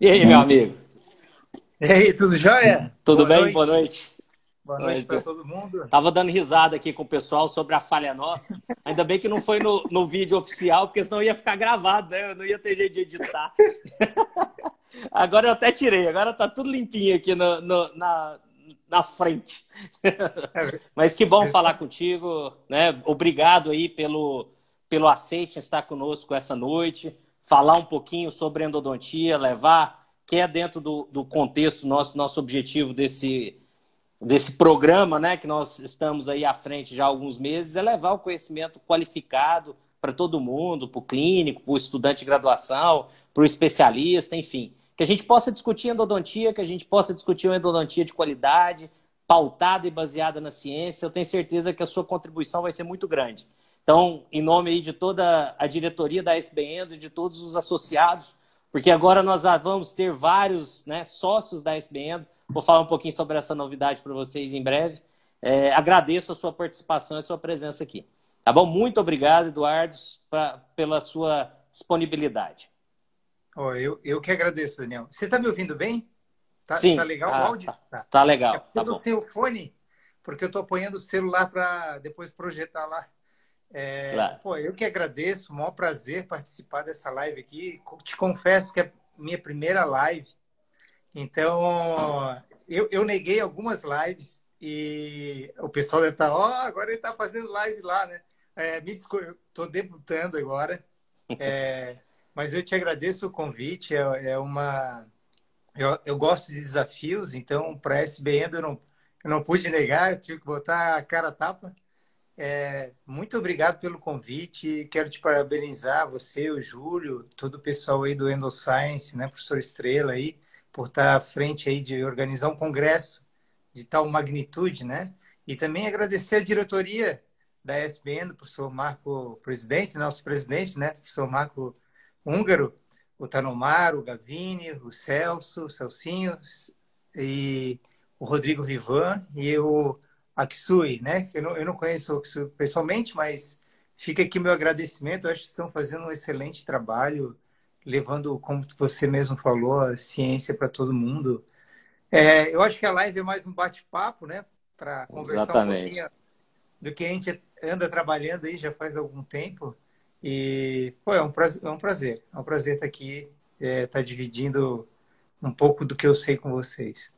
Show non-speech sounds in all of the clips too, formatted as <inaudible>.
E aí, meu amigo? E aí, tudo jóia? Tudo boa bem? Noite. Boa noite. Boa noite para todo mundo. Tava dando risada aqui com o pessoal sobre a falha nossa. Ainda bem que não foi no, no vídeo oficial, porque senão ia ficar gravado, né? Eu não ia ter jeito de editar. <laughs> Agora eu até tirei, agora tá tudo limpinho aqui no, no na, na frente. <laughs> Mas que bom falar contigo, né? Obrigado aí pelo, pelo aceite estar conosco essa noite falar um pouquinho sobre endodontia, levar, que é dentro do, do contexto nosso, nosso objetivo desse, desse programa, né, que nós estamos aí à frente já há alguns meses, é levar o conhecimento qualificado para todo mundo, para o clínico, para o estudante de graduação, para o especialista, enfim. Que a gente possa discutir endodontia, que a gente possa discutir uma endodontia de qualidade, pautada e baseada na ciência. Eu tenho certeza que a sua contribuição vai ser muito grande. Então, em nome aí de toda a diretoria da SBN e de todos os associados, porque agora nós vamos ter vários né, sócios da SBN. Vou falar um pouquinho sobre essa novidade para vocês em breve. É, agradeço a sua participação e a sua presença aqui. Tá bom? Muito obrigado, Eduardo, pra, pela sua disponibilidade. Oh, eu, eu que agradeço, Daniel. Você está me ouvindo bem? Tá, Sim. Tá legal tá, o áudio? Tá, tá legal. É tá do seu fone, porque eu estou apoiando o celular para depois projetar lá. É, claro. Pô, eu que agradeço, o maior prazer participar dessa live aqui. Te confesso que é minha primeira live. Então, eu, eu neguei algumas lives e o pessoal deve estar, ó, oh, agora ele está fazendo live lá, né? É, me desculpe, eu estou debutando agora. <laughs> É, mas eu te agradeço o convite. É, é uma. Eu, eu, gosto de desafios, então, para a SBN eu não, eu não pude negar, eu tive que botar a cara a tapa. É, muito obrigado pelo convite. Quero te parabenizar, você, o Júlio, todo o pessoal aí do Endoscience, né, professor Estrela aí, por estar à frente aí de organizar um congresso de tal magnitude, né? E também agradecer a diretoria da SBN, o professor Marco, presidente, nosso presidente, né, professor Marco Húngaro, o Tanomar, o Gavini, o Celso, o Celcinho e o Rodrigo Vivan e o a Kisui, né? Eu não, eu não conheço o Kisui pessoalmente, mas fica aqui meu agradecimento. Eu acho que estão fazendo um excelente trabalho, levando, como você mesmo falou, a ciência para todo mundo. É, eu acho que a live é mais um bate-papo, né? Para conversar Exatamente. um pouquinho do que a gente anda trabalhando aí já faz algum tempo. E, pô, é um prazer, é um prazer, é um prazer estar aqui, é, estar dividindo um pouco do que eu sei com vocês.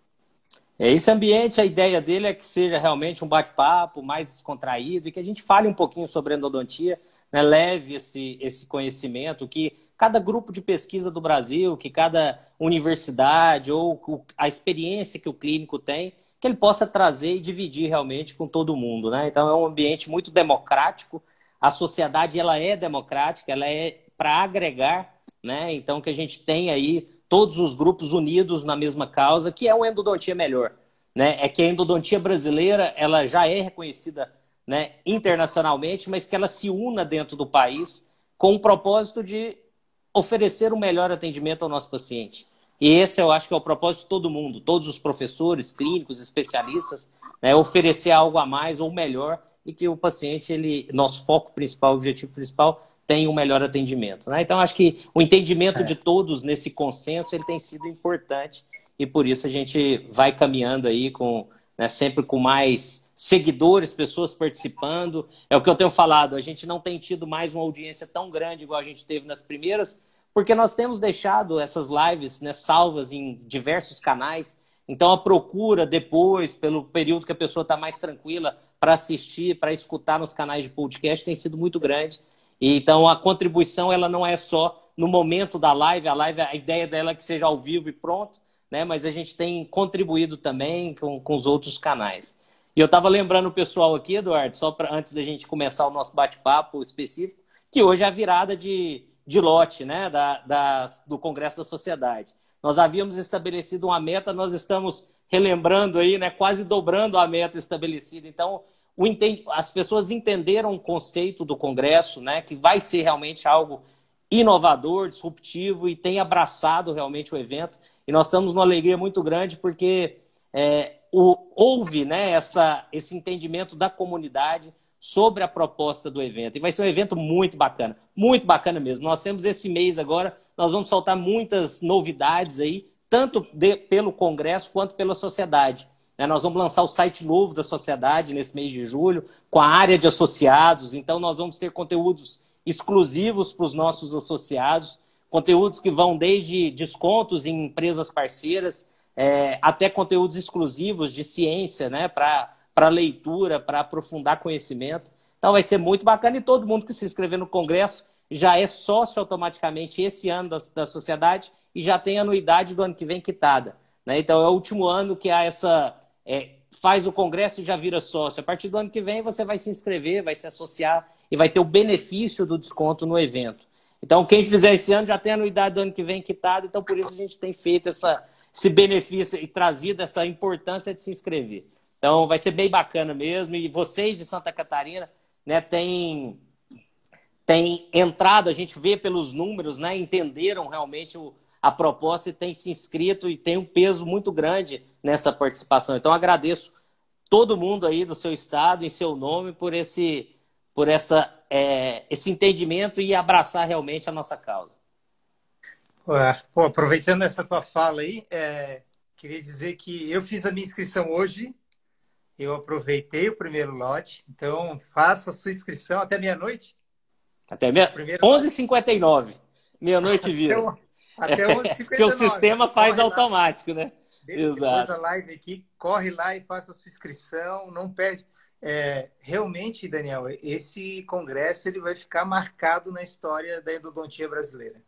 É, esse ambiente, a ideia dele é que seja realmente um bate-papo mais descontraído e que a gente fale um pouquinho sobre endodontia, né? leve esse, esse conhecimento que cada grupo de pesquisa do Brasil, que cada universidade ou a experiência que o clínico tem, que ele possa trazer e dividir realmente com todo mundo. Né? Então é um ambiente muito democrático, a sociedade ela é democrática, ela é para agregar, né? então que a gente tem aí todos os grupos unidos na mesma causa, que é uma endodontia melhor. Né? É que a endodontia brasileira ela já é reconhecida né, internacionalmente, mas que ela se una dentro do país com o propósito de oferecer o um melhor atendimento ao nosso paciente. E esse eu acho que é o propósito de todo mundo, todos os professores, clínicos, especialistas, né, oferecer algo a mais ou melhor e que o paciente, ele, nosso foco principal, objetivo principal, tem um melhor atendimento. Né? Então, acho que o entendimento é. de todos nesse consenso ele tem sido importante e por isso a gente vai caminhando aí com né, sempre com mais seguidores, pessoas participando. É o que eu tenho falado, a gente não tem tido mais uma audiência tão grande igual a gente teve nas primeiras, porque nós temos deixado essas lives né, salvas em diversos canais. Então, a procura depois, pelo período que a pessoa está mais tranquila para assistir, para escutar nos canais de podcast, tem sido muito grande. Então a contribuição ela não é só no momento da live, a live, a ideia dela é que seja ao vivo e pronto, né? Mas a gente tem contribuído também com, com os outros canais. E eu estava lembrando o pessoal aqui, Eduardo, só para antes da gente começar o nosso bate-papo específico, que hoje é a virada de, de lote, né? Da, da, do Congresso da Sociedade. Nós havíamos estabelecido uma meta, nós estamos relembrando aí, né? Quase dobrando a meta estabelecida. Então, as pessoas entenderam o conceito do Congresso, né, que vai ser realmente algo inovador, disruptivo e tem abraçado realmente o evento. E nós estamos numa alegria muito grande porque é, o, houve né, essa, esse entendimento da comunidade sobre a proposta do evento. E vai ser um evento muito bacana, muito bacana mesmo. Nós temos esse mês agora nós vamos soltar muitas novidades aí, tanto de, pelo Congresso quanto pela sociedade. Né? Nós vamos lançar o site novo da sociedade nesse mês de julho, com a área de associados. Então, nós vamos ter conteúdos exclusivos para os nossos associados, conteúdos que vão desde descontos em empresas parceiras, é, até conteúdos exclusivos de ciência, né, para leitura, para aprofundar conhecimento. Então vai ser muito bacana e todo mundo que se inscrever no Congresso já é sócio automaticamente esse ano da, da sociedade e já tem anuidade do ano que vem quitada. Né? Então é o último ano que há essa. É, faz o Congresso e já vira sócio. A partir do ano que vem você vai se inscrever, vai se associar e vai ter o benefício do desconto no evento. Então, quem fizer esse ano já tem anuidade do ano que vem quitada, então por isso a gente tem feito essa, esse benefício e trazido essa importância de se inscrever. Então, vai ser bem bacana mesmo. E vocês de Santa Catarina né, têm, têm entrado, a gente vê pelos números, né, entenderam realmente o, a proposta e têm se inscrito e tem um peso muito grande nessa participação. Então, agradeço todo mundo aí do seu estado, em seu nome, por esse, por essa, é, esse entendimento e abraçar realmente a nossa causa. Pô, aproveitando essa tua fala aí, é, queria dizer que eu fiz a minha inscrição hoje, eu aproveitei o primeiro lote, então faça a sua inscrição até meia-noite. Até meia... 11h59, meia-noite <laughs> vira. Até 11h59. Porque o sistema faz corre automático, lá. né? Depois Exato. da live aqui, corre lá e faça a sua inscrição, não perde. É, realmente, Daniel, esse congresso ele vai ficar marcado na história da endodontia brasileira.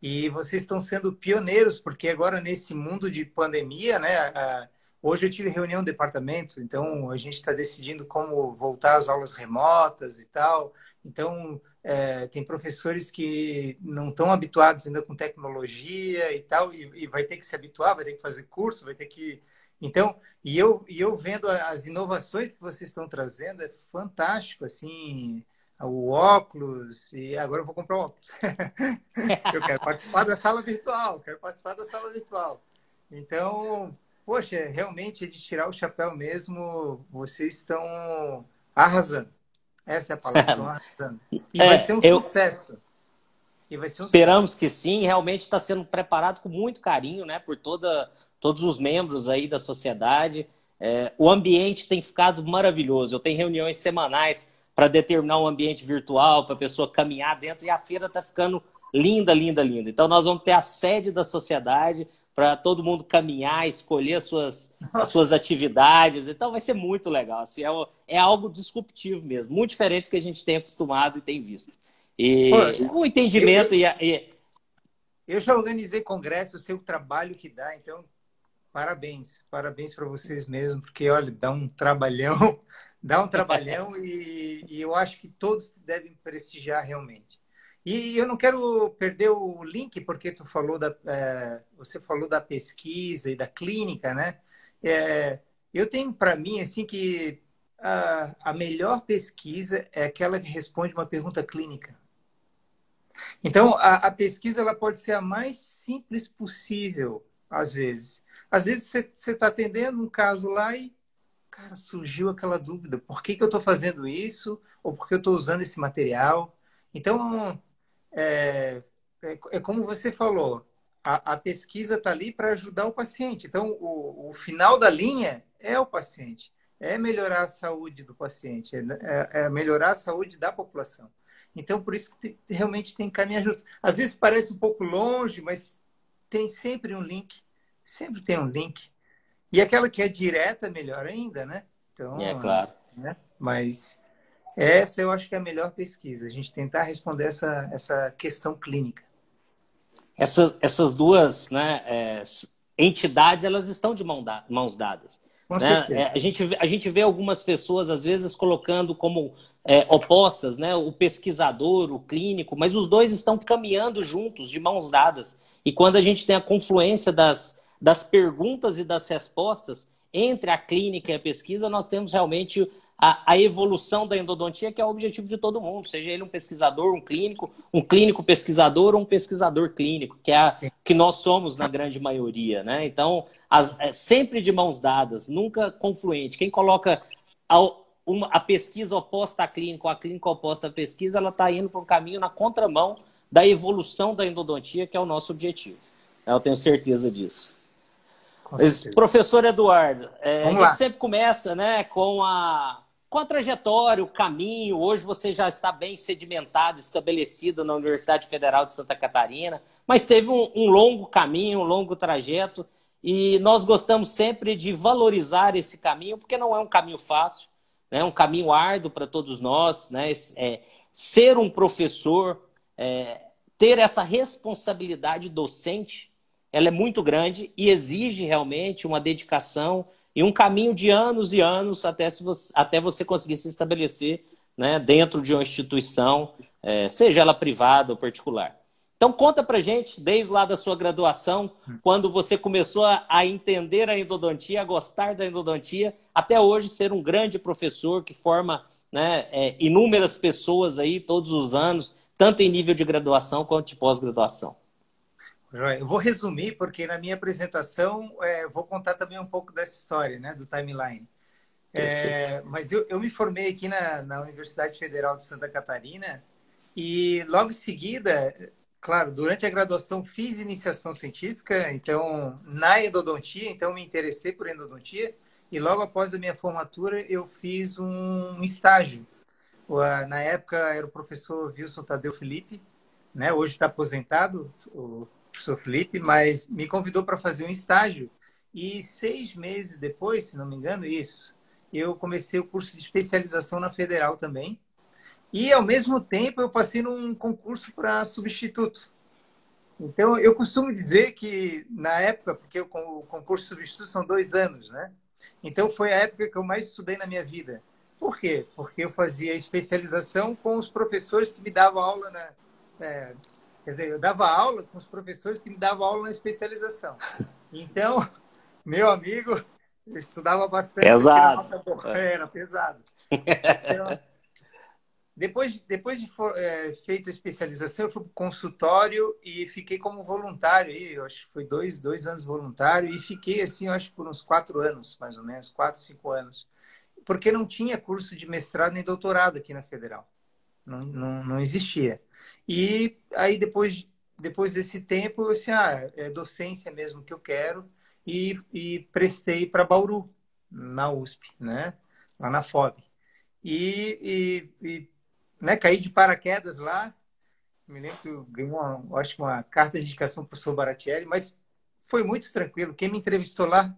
E vocês estão sendo pioneiros, porque agora nesse mundo de pandemia, né? A, hoje eu tive reunião do departamento, então a gente está decidindo como voltar às aulas remotas e tal. Então, é, tem professores que não estão habituados ainda com tecnologia e tal, e, e, vai ter que se habituar, vai ter que fazer curso, vai ter que. Então, e eu, e eu vendo as inovações que vocês estão trazendo, é fantástico, assim o óculos e agora eu vou comprar o óculos. <laughs> eu quero participar da sala virtual, quero participar da sala virtual. Então, poxa, realmente de tirar o chapéu mesmo, vocês estão arrasando. Essa é a palavra. <laughs> E é, vai ser um eu... sucesso. Um Esperamos sucesso. que sim, realmente está sendo preparado com muito carinho, né, por toda, todos os membros aí da sociedade. É, o ambiente tem ficado maravilhoso. Eu tenho reuniões semanais para determinar um ambiente virtual, para a pessoa caminhar dentro, e a feira está ficando linda, linda, linda. Então, nós vamos ter a sede da sociedade para todo mundo caminhar, escolher as suas, as suas atividades. Então, vai ser muito legal. Assim, é, é, algo disruptivo mesmo, muito diferente do que a gente tem acostumado e tem visto. E o entendimento eu, e, Eu já organizei congresso, eu sei o trabalho que dá, então parabéns, parabéns para vocês mesmo, porque olha, dá um trabalhão <laughs> dá um trabalhão e, e, eu acho que todos devem prestigiar realmente. E eu não quero perder o link porque tu falou da, é, você falou da pesquisa e da clínica, né? É, eu tenho para mim assim que a, a melhor pesquisa é aquela que responde uma pergunta clínica. Então a, a pesquisa ela pode ser a mais simples possível às vezes. Às vezes você está atendendo um caso lá e cara, surgiu aquela dúvida: por que, que eu estou fazendo isso? Ou por que eu estou usando esse material? Então, é, é, é como você falou, a, a pesquisa está ali para ajudar o paciente. Então, o, o, final da linha é o paciente, é melhorar a saúde do paciente, é, é, é melhorar a saúde da população. Então, por isso que realmente tem que caminhar junto. Às vezes parece um pouco longe, mas tem sempre um link. Sempre tem um link. E aquela que é direta, melhor ainda, né? Então, é claro. Né? Mas essa eu acho que é a melhor pesquisa, a gente tentar responder essa, essa questão clínica. Essa, essas duas né, é, entidades, elas estão de mão da, mãos dadas. Com né? É, a, gente, a gente vê algumas pessoas, às vezes, colocando como é, opostas, né? O pesquisador, o clínico, mas os dois estão caminhando juntos, de mãos dadas. E quando a gente tem a confluência das, das perguntas e das respostas entre a clínica e a pesquisa, nós temos realmente a, a, evolução da endodontia, que é o objetivo de todo mundo, seja ele um pesquisador, um clínico, um clínico pesquisador ou um pesquisador clínico, que é a, que nós somos na grande maioria, né? Então, as, é sempre de mãos dadas, nunca confluente. Quem coloca a, uma, a pesquisa oposta à clínica ou a clínica oposta à pesquisa, ela está indo para um caminho na contramão da evolução da endodontia, que é o nosso objetivo. Eu tenho certeza disso. Mas, professor Eduardo, é, a gente lá. sempre começa né, com, a, com a trajetória, o caminho. Hoje você já está bem sedimentado, estabelecido na Universidade Federal de Santa Catarina, mas teve um, um longo caminho, um longo trajeto. E nós gostamos sempre de valorizar esse caminho, porque não é um caminho fácil, né? é um caminho árduo para todos nós. Né? É, ser um professor, é, ter essa responsabilidade docente, ela é muito grande e exige realmente uma dedicação e um caminho de anos e anos até, se você, até você conseguir se estabelecer né, dentro de uma instituição, é, seja ela privada ou particular. Então conta pra gente, desde lá da sua graduação, quando você começou a, a, entender a endodontia, a gostar da endodontia, até hoje ser um grande professor que forma né, é, inúmeras pessoas aí todos os anos, tanto em nível de graduação quanto de pós-graduação. Eu vou resumir, porque na minha apresentação é, vou contar também um pouco dessa história, né, do timeline. É, mas eu, eu, me formei aqui na, na Universidade Federal de Santa Catarina e logo em seguida Claro, durante a graduação fiz iniciação científica, então na endodontia, então me interessei por endodontia e logo após a minha formatura eu fiz um estágio. Na época era o professor Wilson Tadeu Felipe, né? Hoje está aposentado o professor Felipe, mas me convidou para fazer um estágio e seis meses depois, se não me engano, isso, eu comecei o curso de especialização na Federal também e, ao mesmo tempo, eu passei num concurso para substituto. Então, eu costumo dizer que, na época, porque o concurso substituto são dois anos, né? Então, foi a época que eu mais estudei na minha vida. Por quê? Porque eu fazia especialização com os professores que me davam aula na. É, quer dizer, eu dava aula com os professores que me davam aula na especialização. <laughs> Então, meu amigo, eu estudava bastante. Pesado. Era pesado. Então, depois, depois de for, é, feito a especialização, eu fui para o consultório e fiquei como voluntário. Aí, eu acho que foi dois, dois anos voluntário e fiquei assim, eu acho por uns quatro anos, mais ou menos, quatro, cinco anos. Porque não tinha curso de mestrado nem doutorado aqui na Federal. Não, não, existia. E aí, depois, depois desse tempo, eu disse, ah, é docência mesmo que eu quero. E, e prestei para Bauru, na USP, né? lá na FOB. E, e, e né, caí de paraquedas lá. Me lembro que eu ganhei uma, acho uma carta de indicação para o professor Baratieri, mas foi muito tranquilo. Quem me entrevistou lá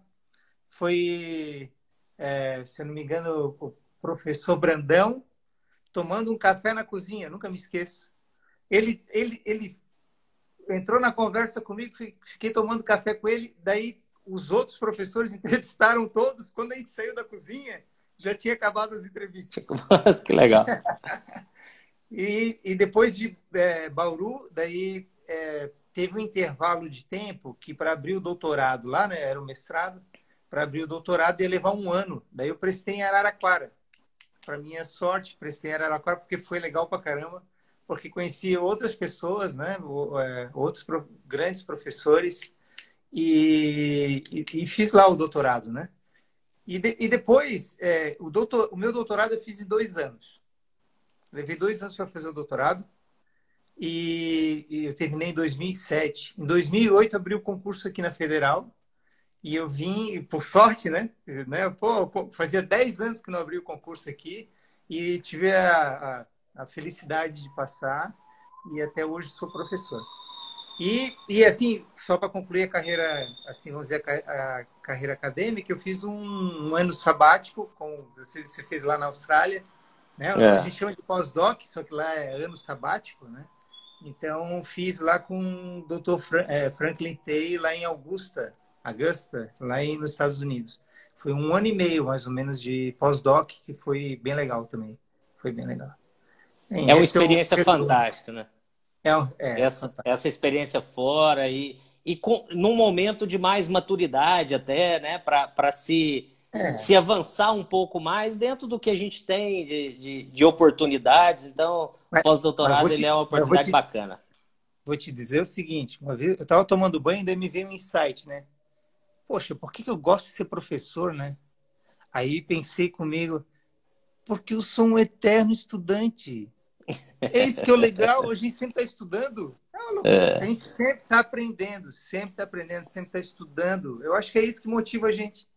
foi, é, se eu não me engano, o professor Brandão, tomando um café na cozinha, nunca me esqueço. Ele, ele, ele entrou na conversa comigo, fiquei tomando café com ele, daí os outros professores <laughs> entrevistaram todos. Quando a gente saiu da cozinha, já tinha acabado as entrevistas. <laughs> que legal. <laughs> E, e depois de é, Bauru, daí é, teve um intervalo de tempo que para abrir o doutorado lá, né, era o mestrado, para abrir o doutorado ia levar um ano. Daí eu prestei em Araraquara. Para minha sorte, prestei em Araraquara porque foi legal para caramba, porque conheci outras pessoas, né, é, outros grandes professores e, e, e, fiz lá o doutorado, né? E, de, e depois, é, o, doutor, o meu doutorado eu fiz em dois anos. Levei dois anos para fazer o doutorado e, e, eu terminei em 2007. Em 2008 abri o concurso aqui na Federal e eu vim, por sorte, né? né? Pô, fazia 10 anos que não abri o concurso aqui e tive a, a, a felicidade de passar e até hoje sou professor. E, e assim, só para concluir a carreira, assim, vamos dizer, a, a carreira acadêmica, eu fiz um, um ano sabático, com você, você fez lá na Austrália, né? É. A gente chama de pós-doc, só que lá é ano sabático, né? Então, fiz lá com o Dr. É, Franklin Tay, lá em Augusta, Augusta, lá em, nos Estados Unidos. Foi um ano e meio, mais ou menos, de pós-doc, que foi bem legal também. Foi bem legal. Bem, é uma experiência é fantástica, né? É, é essa, essa experiência fora e, e com, num momento de mais maturidade até, né? Para se é. se avançar um pouco mais dentro do que a gente tem de, de, de oportunidades. Então, pós-doutorado ele é uma oportunidade te, bacana. Vou te dizer o seguinte: uma vez eu estava tomando banho e daí me veio um insight, né? Poxa, por que, que eu gosto de ser professor, né? Aí pensei comigo, porque eu sou um eterno estudante. <laughs> É isso que é o legal, a gente sempre está estudando. É. A gente sempre está aprendendo, sempre está aprendendo, sempre está estudando. Eu acho que é isso que motiva a gente.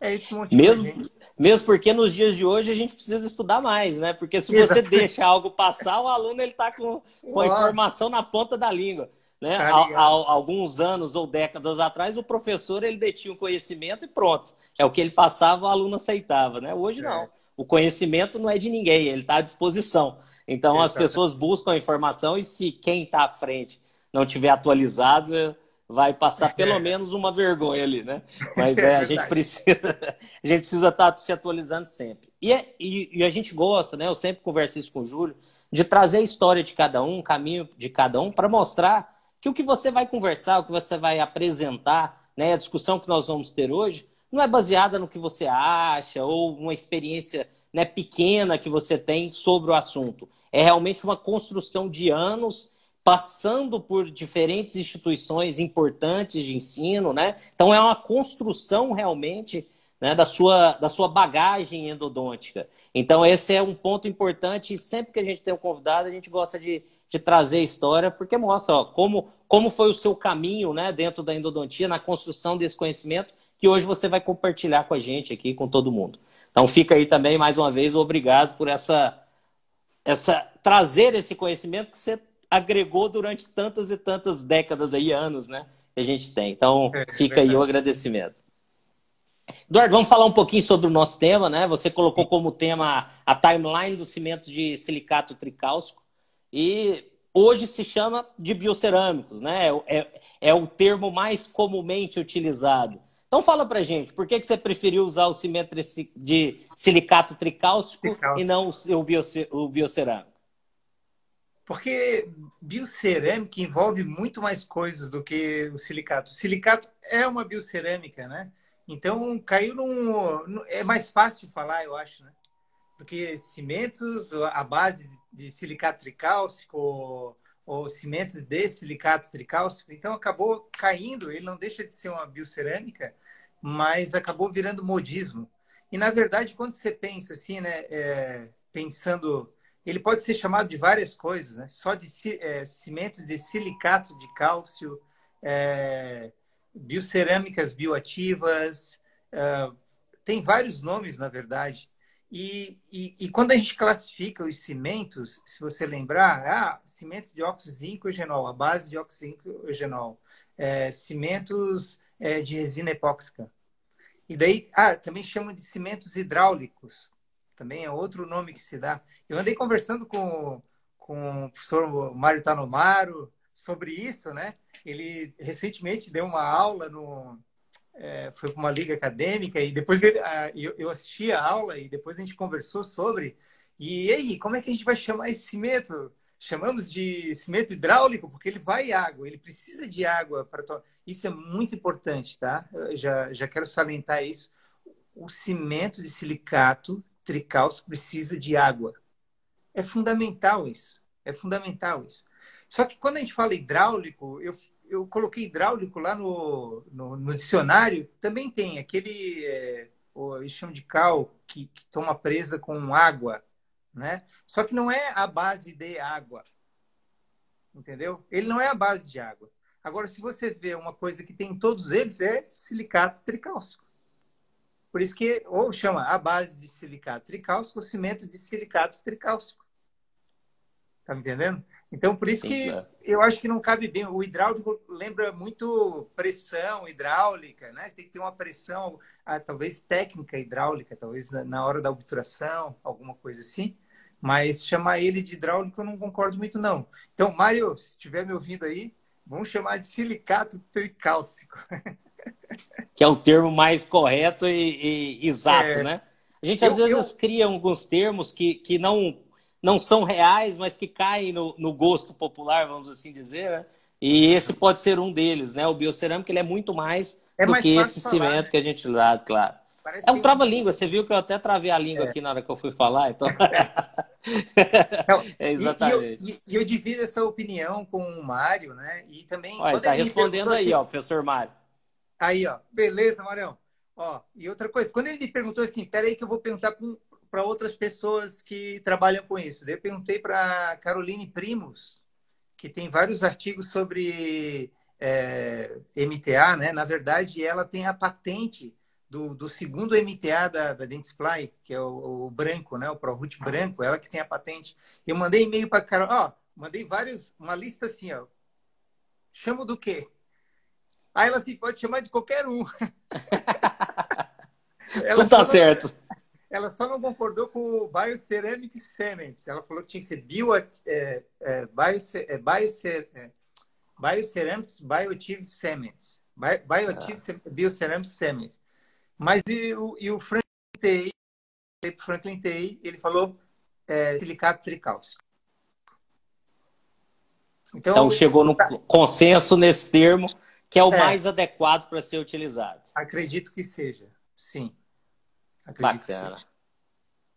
É isso que motiva mesmo, a gente. Mesmo porque nos dias de hoje a gente precisa estudar mais, né? Porque se você deixa algo passar, o aluno ele está com, com a informação na ponta da língua. Né? Há, há, alguns anos ou décadas atrás, o professor ele detinha o conhecimento e pronto. É o que ele passava, o aluno aceitava. Né? Hoje não. É. O conhecimento não é de ninguém, ele está à disposição. Então Exatamente. as pessoas buscam a informação e se quem está à frente não tiver atualizado, vai passar pelo é. menos uma vergonha ali, né? <laughs> Mas é, é a gente precisa, <laughs> a gente precisa estar tá se atualizando sempre. E, é, e, e, a gente gosta, né? Eu sempre converso isso com o Júlio, de trazer a história de cada um, o caminho de cada um, para mostrar que o que você vai conversar, o que você vai apresentar, né? A discussão que nós vamos ter hoje, não é baseada no que você acha ou uma experiência né, pequena que você tem sobre o assunto. É realmente uma construção de anos passando por diferentes instituições importantes de ensino, né? Então é uma construção realmente né, da, sua, da sua bagagem endodôntica. Então esse é um ponto importante e sempre que a gente tem um convidado a gente gosta de, de trazer a história porque mostra ó, como, como foi o seu caminho né, dentro da endodontia na construção desse conhecimento que hoje você vai compartilhar com a gente aqui, com todo mundo. Então fica aí também mais uma vez obrigado por essa essa trazer esse conhecimento que você agregou durante tantas e tantas décadas aí, anos, né? Que a gente tem. Então, é, fica é aí o agradecimento. Eduardo, vamos falar um pouquinho sobre o nosso tema, né? Você colocou como tema a timeline dos cimentos de silicato tricálcico e hoje se chama de biocerâmicos, né? É, é, é o termo mais comumente utilizado. Então fala pra gente, por que, que você preferiu usar o cimento de silicato tricálcico, tricálcico. e não o, biocerâmico? Porque biocerâmica envolve muito mais coisas do que o silicato. O silicato é uma biocerâmica, né? Então caiu num. É mais fácil de falar, eu acho, né? Do que cimentos, a base de silicato tricálcico ou, ou cimentos de silicato tricálcico. Então acabou caindo, ele não deixa de ser uma biocerâmica, mas acabou virando modismo. E na verdade, quando você pensa assim, né? É, pensando ele pode ser chamado de várias coisas, né? Só de é, cimentos de silicato de cálcio, é, biocerâmicas bioativas, é, tem vários nomes, na verdade. E, e, e, quando a gente classifica os cimentos, se você lembrar, ah, cimentos de óxido zinco eugenol, a base de óxido zinco eugenol, é, cimentos é, de resina epóxica. E daí, ah, também chamam de cimentos hidráulicos, também é outro nome que se dá. Eu andei conversando com, com o professor Mário Tanomaro sobre isso, né? Ele recentemente deu uma aula no. É, foi para uma liga acadêmica e depois ele, a, eu, eu assisti a aula e depois a gente conversou sobre. E aí, como é que a gente vai chamar esse cimento? Chamamos de cimento hidráulico porque ele vai água, ele precisa de água para Isso é muito importante, tá? Eu já, já quero salientar isso. O cimento de silicato tricálcico precisa de água. É fundamental isso. É fundamental isso. Só que quando a gente fala hidráulico, eu, eu coloquei hidráulico lá no, no, no dicionário, também tem aquele, é, o, eles chamam de cal, que, que toma presa com água, né? Só que não é a base de água, entendeu? Ele não é a base de água. Agora, se você vê uma coisa que tem em todos eles, é silicato tricálcico. Por isso que ou chama a base de silicato tricálcico ou cimento de silicato tricálcico. Tá me entendendo? Então, por isso Sim, que é. eu acho que não cabe bem. O hidráulico lembra muito pressão hidráulica, né? Tem que ter uma pressão, ah, talvez técnica hidráulica, talvez na hora da obturação, alguma coisa assim. Mas chamar ele de hidráulico eu não concordo muito, não. Então, Mário, se estiver me ouvindo aí, vamos chamar de silicato tricálcico. <laughs> que é o termo mais correto e, e exato, é. né? A gente às eu, vezes eu... cria alguns termos que, que não, não são reais, mas que caem no, no gosto popular, vamos assim dizer, né? E esse pode ser um deles, né? O biocerâmico ele é muito mais é do mais que esse falar, cimento né? que a gente dá, claro. Parece é um trava-língua, você viu que eu até travei a língua é. aqui na hora que eu fui falar, então. <laughs> <laughs> é, exatamente. E, e, eu, e, eu, divido essa opinião com o Mário, né? E também. Olha, tá respondendo aí, assim, ó, professor Mário. Aí, ó. Beleza, Marião. Ó, e outra coisa, quando ele me perguntou assim, peraí que eu vou perguntar para um, para outras pessoas que trabalham com isso. Daí eu perguntei para Caroline Primos, que tem vários artigos sobre é, MTA, né? Na verdade, ela tem a patente do, do segundo MTA da, da Dentsply, que é o, o branco, né? O ProRoot branco, ela que tem a patente. Eu mandei e-mail para Carol, ó, mandei vários, uma lista assim, ó. Chamo do quê? Aí ela assim, pode chamar de qualquer um. <laughs> ela Tudo tá certo. Ela só não concordou com o Bioceramic Cements. Ela falou que tinha que ser bio, é, é, bio, é, biocer, é, Bioceramics Bioactive Cements. Bioactive ah. Bioceramics Cements. Mas e o, e o Franklin Tay, Franklin ele falou é, silicato tricálcico. Então, então chegou no consenso nesse termo, que é o é, mais adequado para ser utilizado. Acredito que seja, sim. Acredito Bacana.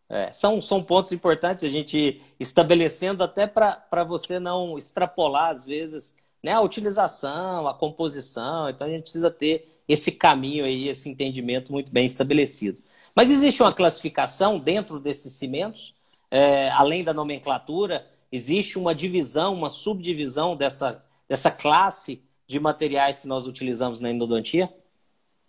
É, são, são pontos importantes a gente estabelecendo até para você não extrapolar, às vezes, né, a utilização, a composição. Então a gente precisa ter esse caminho aí, esse entendimento muito bem estabelecido. Mas existe uma classificação dentro desses cimentos, é, além da nomenclatura, existe uma divisão, uma subdivisão dessa, dessa classe de materiais que nós utilizamos na endodontia?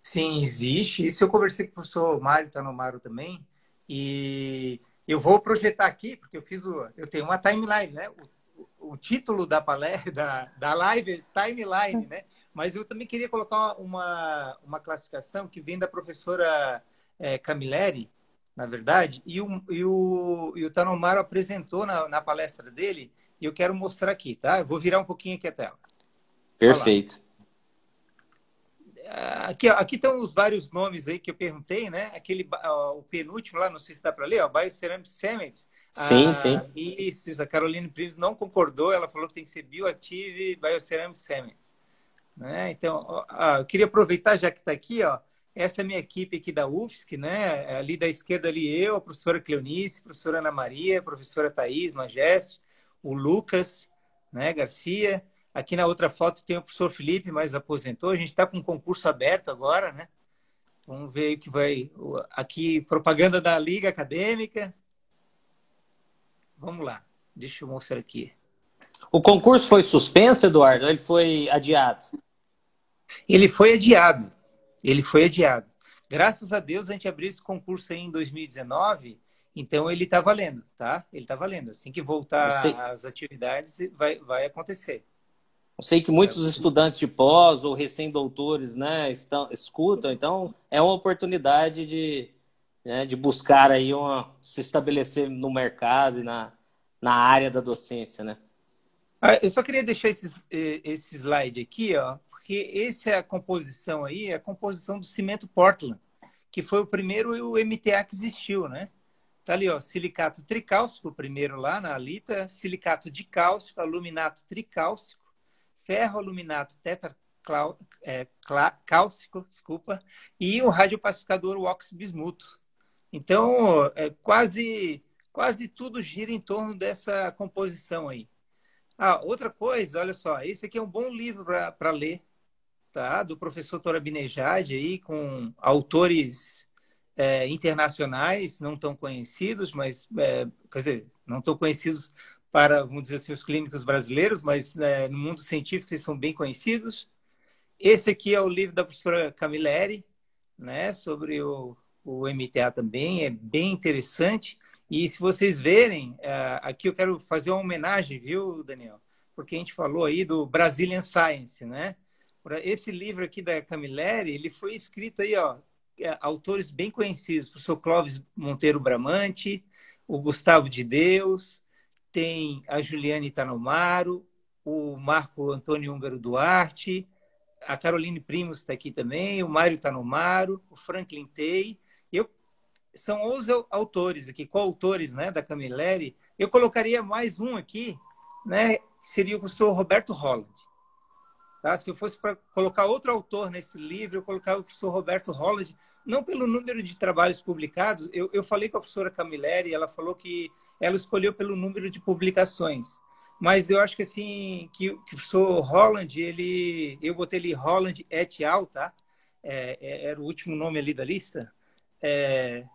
Sim, existe. Isso eu conversei com o professor Mário Tanomaro também. E eu vou projetar aqui, porque eu fiz o. Eu tenho uma timeline, né? O, o título da palestra, <laughs> da, da live timeline, né? Mas eu também queria colocar uma, uma classificação que vem da professora é, Camilleri, na verdade, e o, e o, e o Tanomaro apresentou na, na palestra dele, e eu quero mostrar aqui, tá? Eu vou virar um pouquinho aqui a tela. Perfeito. Aqui, ó, aqui estão os vários nomes aí que eu perguntei, né? Aquele, ó, o penúltimo lá, não sei se dá para ler, ó, Bioceramic Cements. Sim, ah, sim. Isso, a Caroline Primes não concordou, ela falou que tem que ser Bioactive Bioceramic Cements. Né? Então, ó, eu queria aproveitar, já que está aqui, ó, essa é a minha equipe aqui da UFSC, né? Ali da esquerda ali eu, a professora Cleonice, a professora Ana Maria, a professora Thaís Majeste, o Lucas né, Garcia. Aqui na outra foto tem o professor Felipe, mas aposentou. A gente está com um concurso aberto agora, né? Vamos ver o que vai. Aqui, propaganda da Liga Acadêmica. Vamos lá, deixa eu mostrar aqui. O concurso foi suspenso, Eduardo? Ou ele foi adiado? Ele foi adiado. Ele foi adiado. Graças a Deus a gente abriu esse concurso aí em 2019, então ele está valendo, tá? Ele está valendo. Assim que voltar as atividades, vai, vai acontecer. Eu sei que muitos estudantes de pós ou recém-doutores né, estão, escutam, então é uma oportunidade de, né, de buscar aí uma, se estabelecer no mercado e na, na área da docência, né? Ah, eu só queria deixar esse, esse slide aqui, ó, porque essa é a composição aí, é a composição do cimento Portland, que foi o primeiro o MTA que existiu, né? Tá ali, ó, silicato tricálcico, o primeiro lá na alita, silicato de cálcico, aluminato tricálcico, ferro aluminato tetracálcico, é, desculpa, e o radiopacificador o óxido bismuto. Então, é, quase quase tudo gira em torno dessa composição aí. Ah, outra coisa, olha só, esse aqui é um bom livro para ler, tá? Do professor Torabinejad aí, com autores é, internacionais, não tão conhecidos, mas, é, quer dizer, não tão conhecidos para, vamos dizer assim, os clínicos brasileiros, mas é, no mundo científico eles são bem conhecidos. Esse aqui é o livro da professora Camilleri, né, sobre o, o MTA também, é bem interessante. E se vocês verem, é, aqui eu quero fazer uma homenagem, viu, Daniel? Porque a gente falou aí do Brazilian Science, né? Esse livro aqui da Camilleri, ele foi escrito aí, ó, é, autores bem conhecidos, o professor Clóvis Monteiro Bramante, o Gustavo de Deus, tem a Juliane Tanomaro, o Marco Antônio Húngaro Duarte, a Caroline Primos está aqui também, o Mário Tanomaro, o Franklin Tei, são 11 autores aqui, coautores né, da Camilleri. Eu colocaria mais um aqui, né, seria o professor Roberto Holland. Tá? Se eu fosse para colocar outro autor nesse livro, eu colocava o professor Roberto Holland, não pelo número de trabalhos publicados. Eu, eu falei com a professora Camilleri, ela falou que ela escolheu pelo número de publicações. Mas eu acho que assim, que, que o professor Holland, ele, eu botei ali Holland et al, tá? É, é, era o último nome ali da lista. É,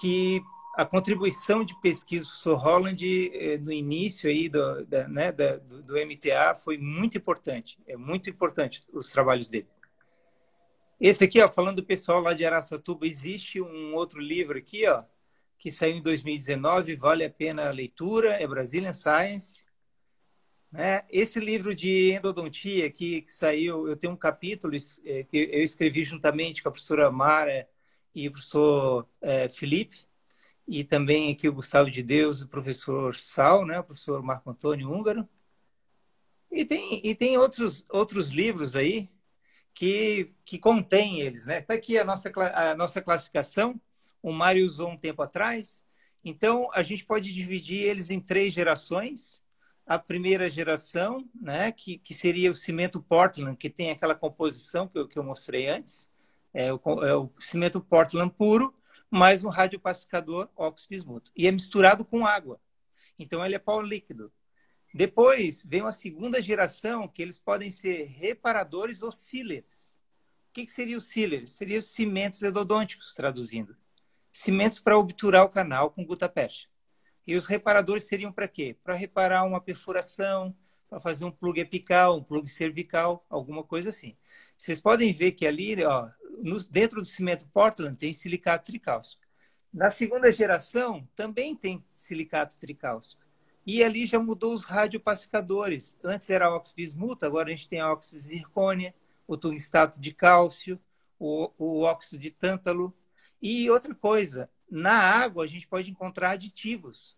que a contribuição de pesquisa do professor Holland eh, no início aí do, da, né, da, do, do, MTA foi muito importante. É muito importante os trabalhos dele. Esse aqui, ó, falando do pessoal lá de Araçatuba, existe um outro livro aqui, ó, que saiu em 2019, vale a pena a leitura, é Brazilian Science. Né? Esse livro de endodontia que, que saiu, eu tenho um capítulo é, que eu escrevi juntamente com a professora Mara e o professor é, Felipe, e também aqui o Gustavo de Deus, o professor Sal, né? o professor Marco Antônio Húngaro. E tem, e tem outros, outros livros aí que, que contêm eles. Né? Está aqui a nossa, a nossa classificação, o Mário usou um tempo atrás. Então, a gente pode dividir eles em três gerações. A primeira geração, né, que, que seria o cimento Portland, que tem aquela composição que eu, que eu mostrei antes. É o, é o cimento Portland puro, mais um radiopacificador óxido bismuto. E é misturado com água. Então ele é pó líquido. Depois vem uma segunda geração que eles podem ser reparadores ou sealers. O que, que seria o sealer? Seria os cimentos endodônticos, traduzindo. Cimentos para obturar o canal com gutapercha. E os reparadores seriam para quê? Para reparar uma perfuração, para fazer um plug apical, um plug cervical, alguma coisa assim. Vocês podem ver que ali, ó, no, dentro do cimento Portland tem silicato tricálcico. Na segunda geração também tem silicato tricálcico. E ali já mudou os radiopacificadores. Antes era óxido bismuto, agora a gente tem óxido de zircônia, o tungstato de cálcio, o, o óxido de tântalo. E outra coisa, na água a gente pode encontrar aditivos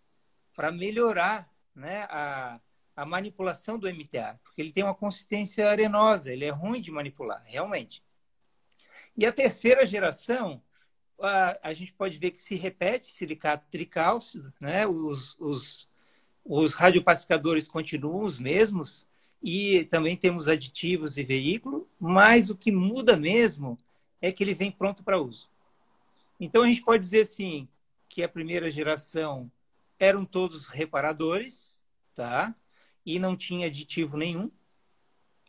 para melhorar né, a, a manipulação do MTA, porque ele tem uma consistência arenosa, ele é ruim de manipular, realmente. E a terceira geração, a, a gente pode ver que se repete silicato tricálcido, né? os, os, os radiopacificadores continuam os mesmos, e também temos aditivos e veículo, mas o que muda mesmo é que ele vem pronto para uso. Então a gente pode dizer assim que a primeira geração eram todos reparadores, tá? E não tinha aditivo nenhum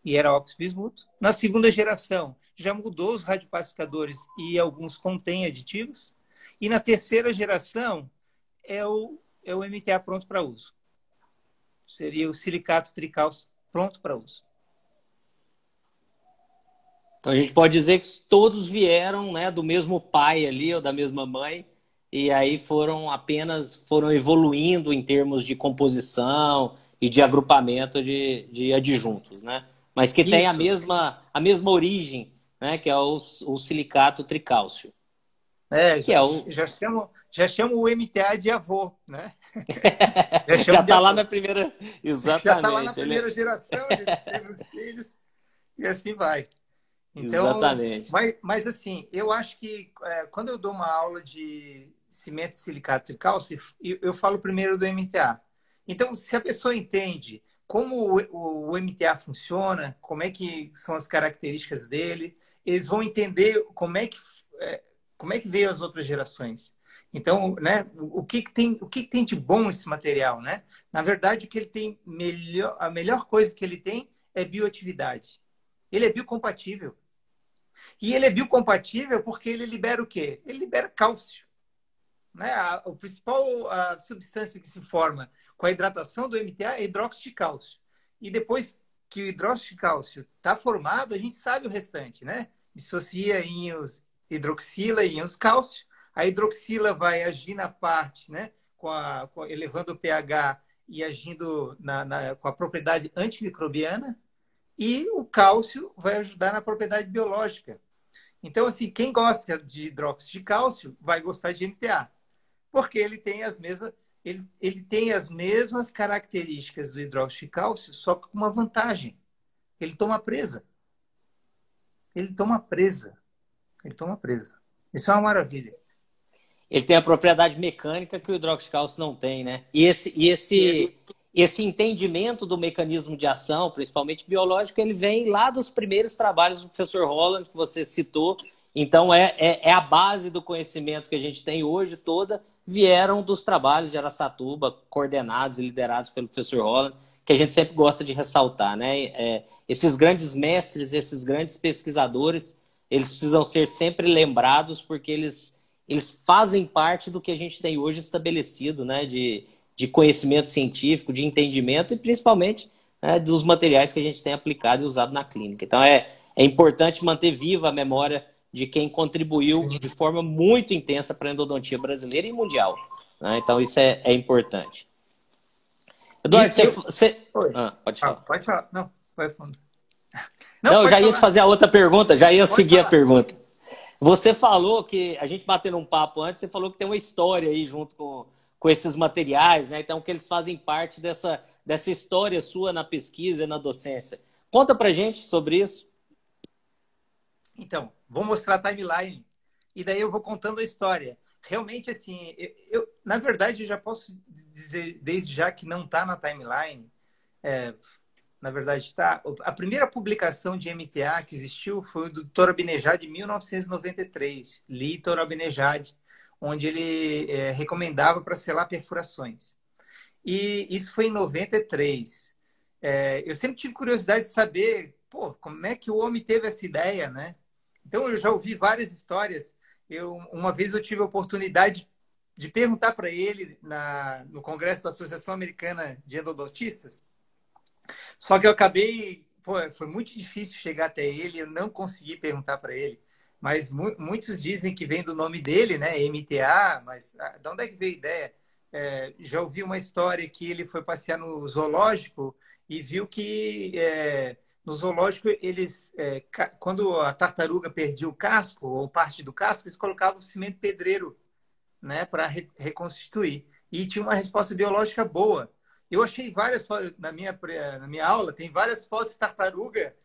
e era óxido bismuto. Na segunda geração, já mudou os radiopacificadores e alguns contêm aditivos. E na terceira geração, é o, é o MTA pronto para uso. Seria o silicato tricálcio pronto para uso. Então a gente pode dizer que todos vieram né, do mesmo pai ali, ou da mesma mãe, e aí foram apenas foram evoluindo em termos de composição e de agrupamento de, de adjuntos, né? mas que Isso. tem a mesma, a mesma origem, né? que é o, o silicato tricálcio. É, que já, é o... já, chamo, já chamo o MTA de avô, né? <laughs> já está lá na primeira. Exatamente. Já está lá na primeira geração, teve os filhos, e assim vai. Então, Exatamente. Mas, mas assim, eu acho que é, quando eu dou uma aula de cimento e silicato tricálcio, eu, eu falo primeiro do MTA. Então, se a pessoa entende como o, o, MTA funciona, como é que são as características dele, eles vão entender como é que, é, como é que veio as outras gerações. Então, né, o que, que tem, o que, que tem de bom esse material, né? Na verdade, o que ele tem melhor, a melhor coisa que ele tem é bioatividade. Ele é biocompatível. E ele é biocompatível porque ele libera o quê? Ele libera cálcio. Né? A, a principal a substância que se forma com a hidratação do MTA é hidróxido de cálcio. E depois que o hidróxido de cálcio está formado, a gente sabe o restante, né? Dissocia íons hidroxila e íons cálcio. A hidroxila vai agir na parte, né? Com a, com, elevando o pH e agindo na, na, com a propriedade antimicrobiana. E o cálcio vai ajudar na propriedade biológica. Então, assim, quem gosta de hidróxido de cálcio vai gostar de MTA, porque ele tem as mesmas ele, ele tem as mesmas características do hidróxido de cálcio, só que com uma vantagem. Ele toma presa. Ele toma presa. Ele toma presa. Isso é uma maravilha. Ele tem a propriedade mecânica que o hidróxido de cálcio não tem, né? E esse, e esse, esse entendimento do mecanismo de ação, principalmente biológico, ele vem lá dos primeiros trabalhos do professor Holland, que você citou. Então, é, é, é a base do conhecimento que a gente tem hoje toda vieram dos trabalhos de Araçatuba, coordenados e liderados pelo professor Holland, que a gente sempre gosta de ressaltar, né? É, esses grandes mestres, esses grandes pesquisadores, eles precisam ser sempre lembrados porque eles, eles fazem parte do que a gente tem hoje estabelecido, né? De, de conhecimento científico, de entendimento e principalmente né, dos materiais que a gente tem aplicado e usado na clínica. Então é, é importante manter viva a memória de quem contribuiu de forma muito intensa para a endodontia brasileira e mundial. Né? Então isso é, é importante. Eduardo, você. você... Ah, pode falar. Ah, pode falar. Não, vai fundo. Não, Não já ia te fazer a outra pergunta, já ia pode seguir falar. a pergunta. Você falou que, a gente batendo um papo antes, você falou que tem uma história aí junto com, com esses materiais, né? Então, que eles fazem parte dessa, dessa história sua na pesquisa e na docência. Conta pra gente sobre isso. Então, vou mostrar a timeline e daí eu vou contando a história. Realmente, assim, eu, eu na verdade, eu já posso dizer desde já que não está na timeline. É, na verdade, está. A primeira publicação de MTA que existiu foi do Torabinejad de 1993, Li Torabinejad, onde ele é, recomendava para selar perfurações. E isso foi em 93. É, eu sempre tive curiosidade de saber, pô, como é que o homem teve essa ideia, né? Então eu já ouvi várias histórias. Eu uma vez eu tive a oportunidade de perguntar para ele na, no congresso da Associação Americana de Endodontistas. Só que eu acabei, pô, foi muito difícil chegar até ele, eu não consegui perguntar para ele. Mas mu muitos dizem que vem do nome dele, né, MTA, mas ah, de onde é que veio a ideia? É, já ouvi uma história que ele foi passear no zoológico e viu que é, no zoológico, eles, é, quando a tartaruga perdia o casco, ou parte do casco, eles colocavam cimento pedreiro né, para re reconstituir. E tinha uma resposta biológica boa. Eu achei várias na minha, na minha aula, tem várias fotos de tartaruga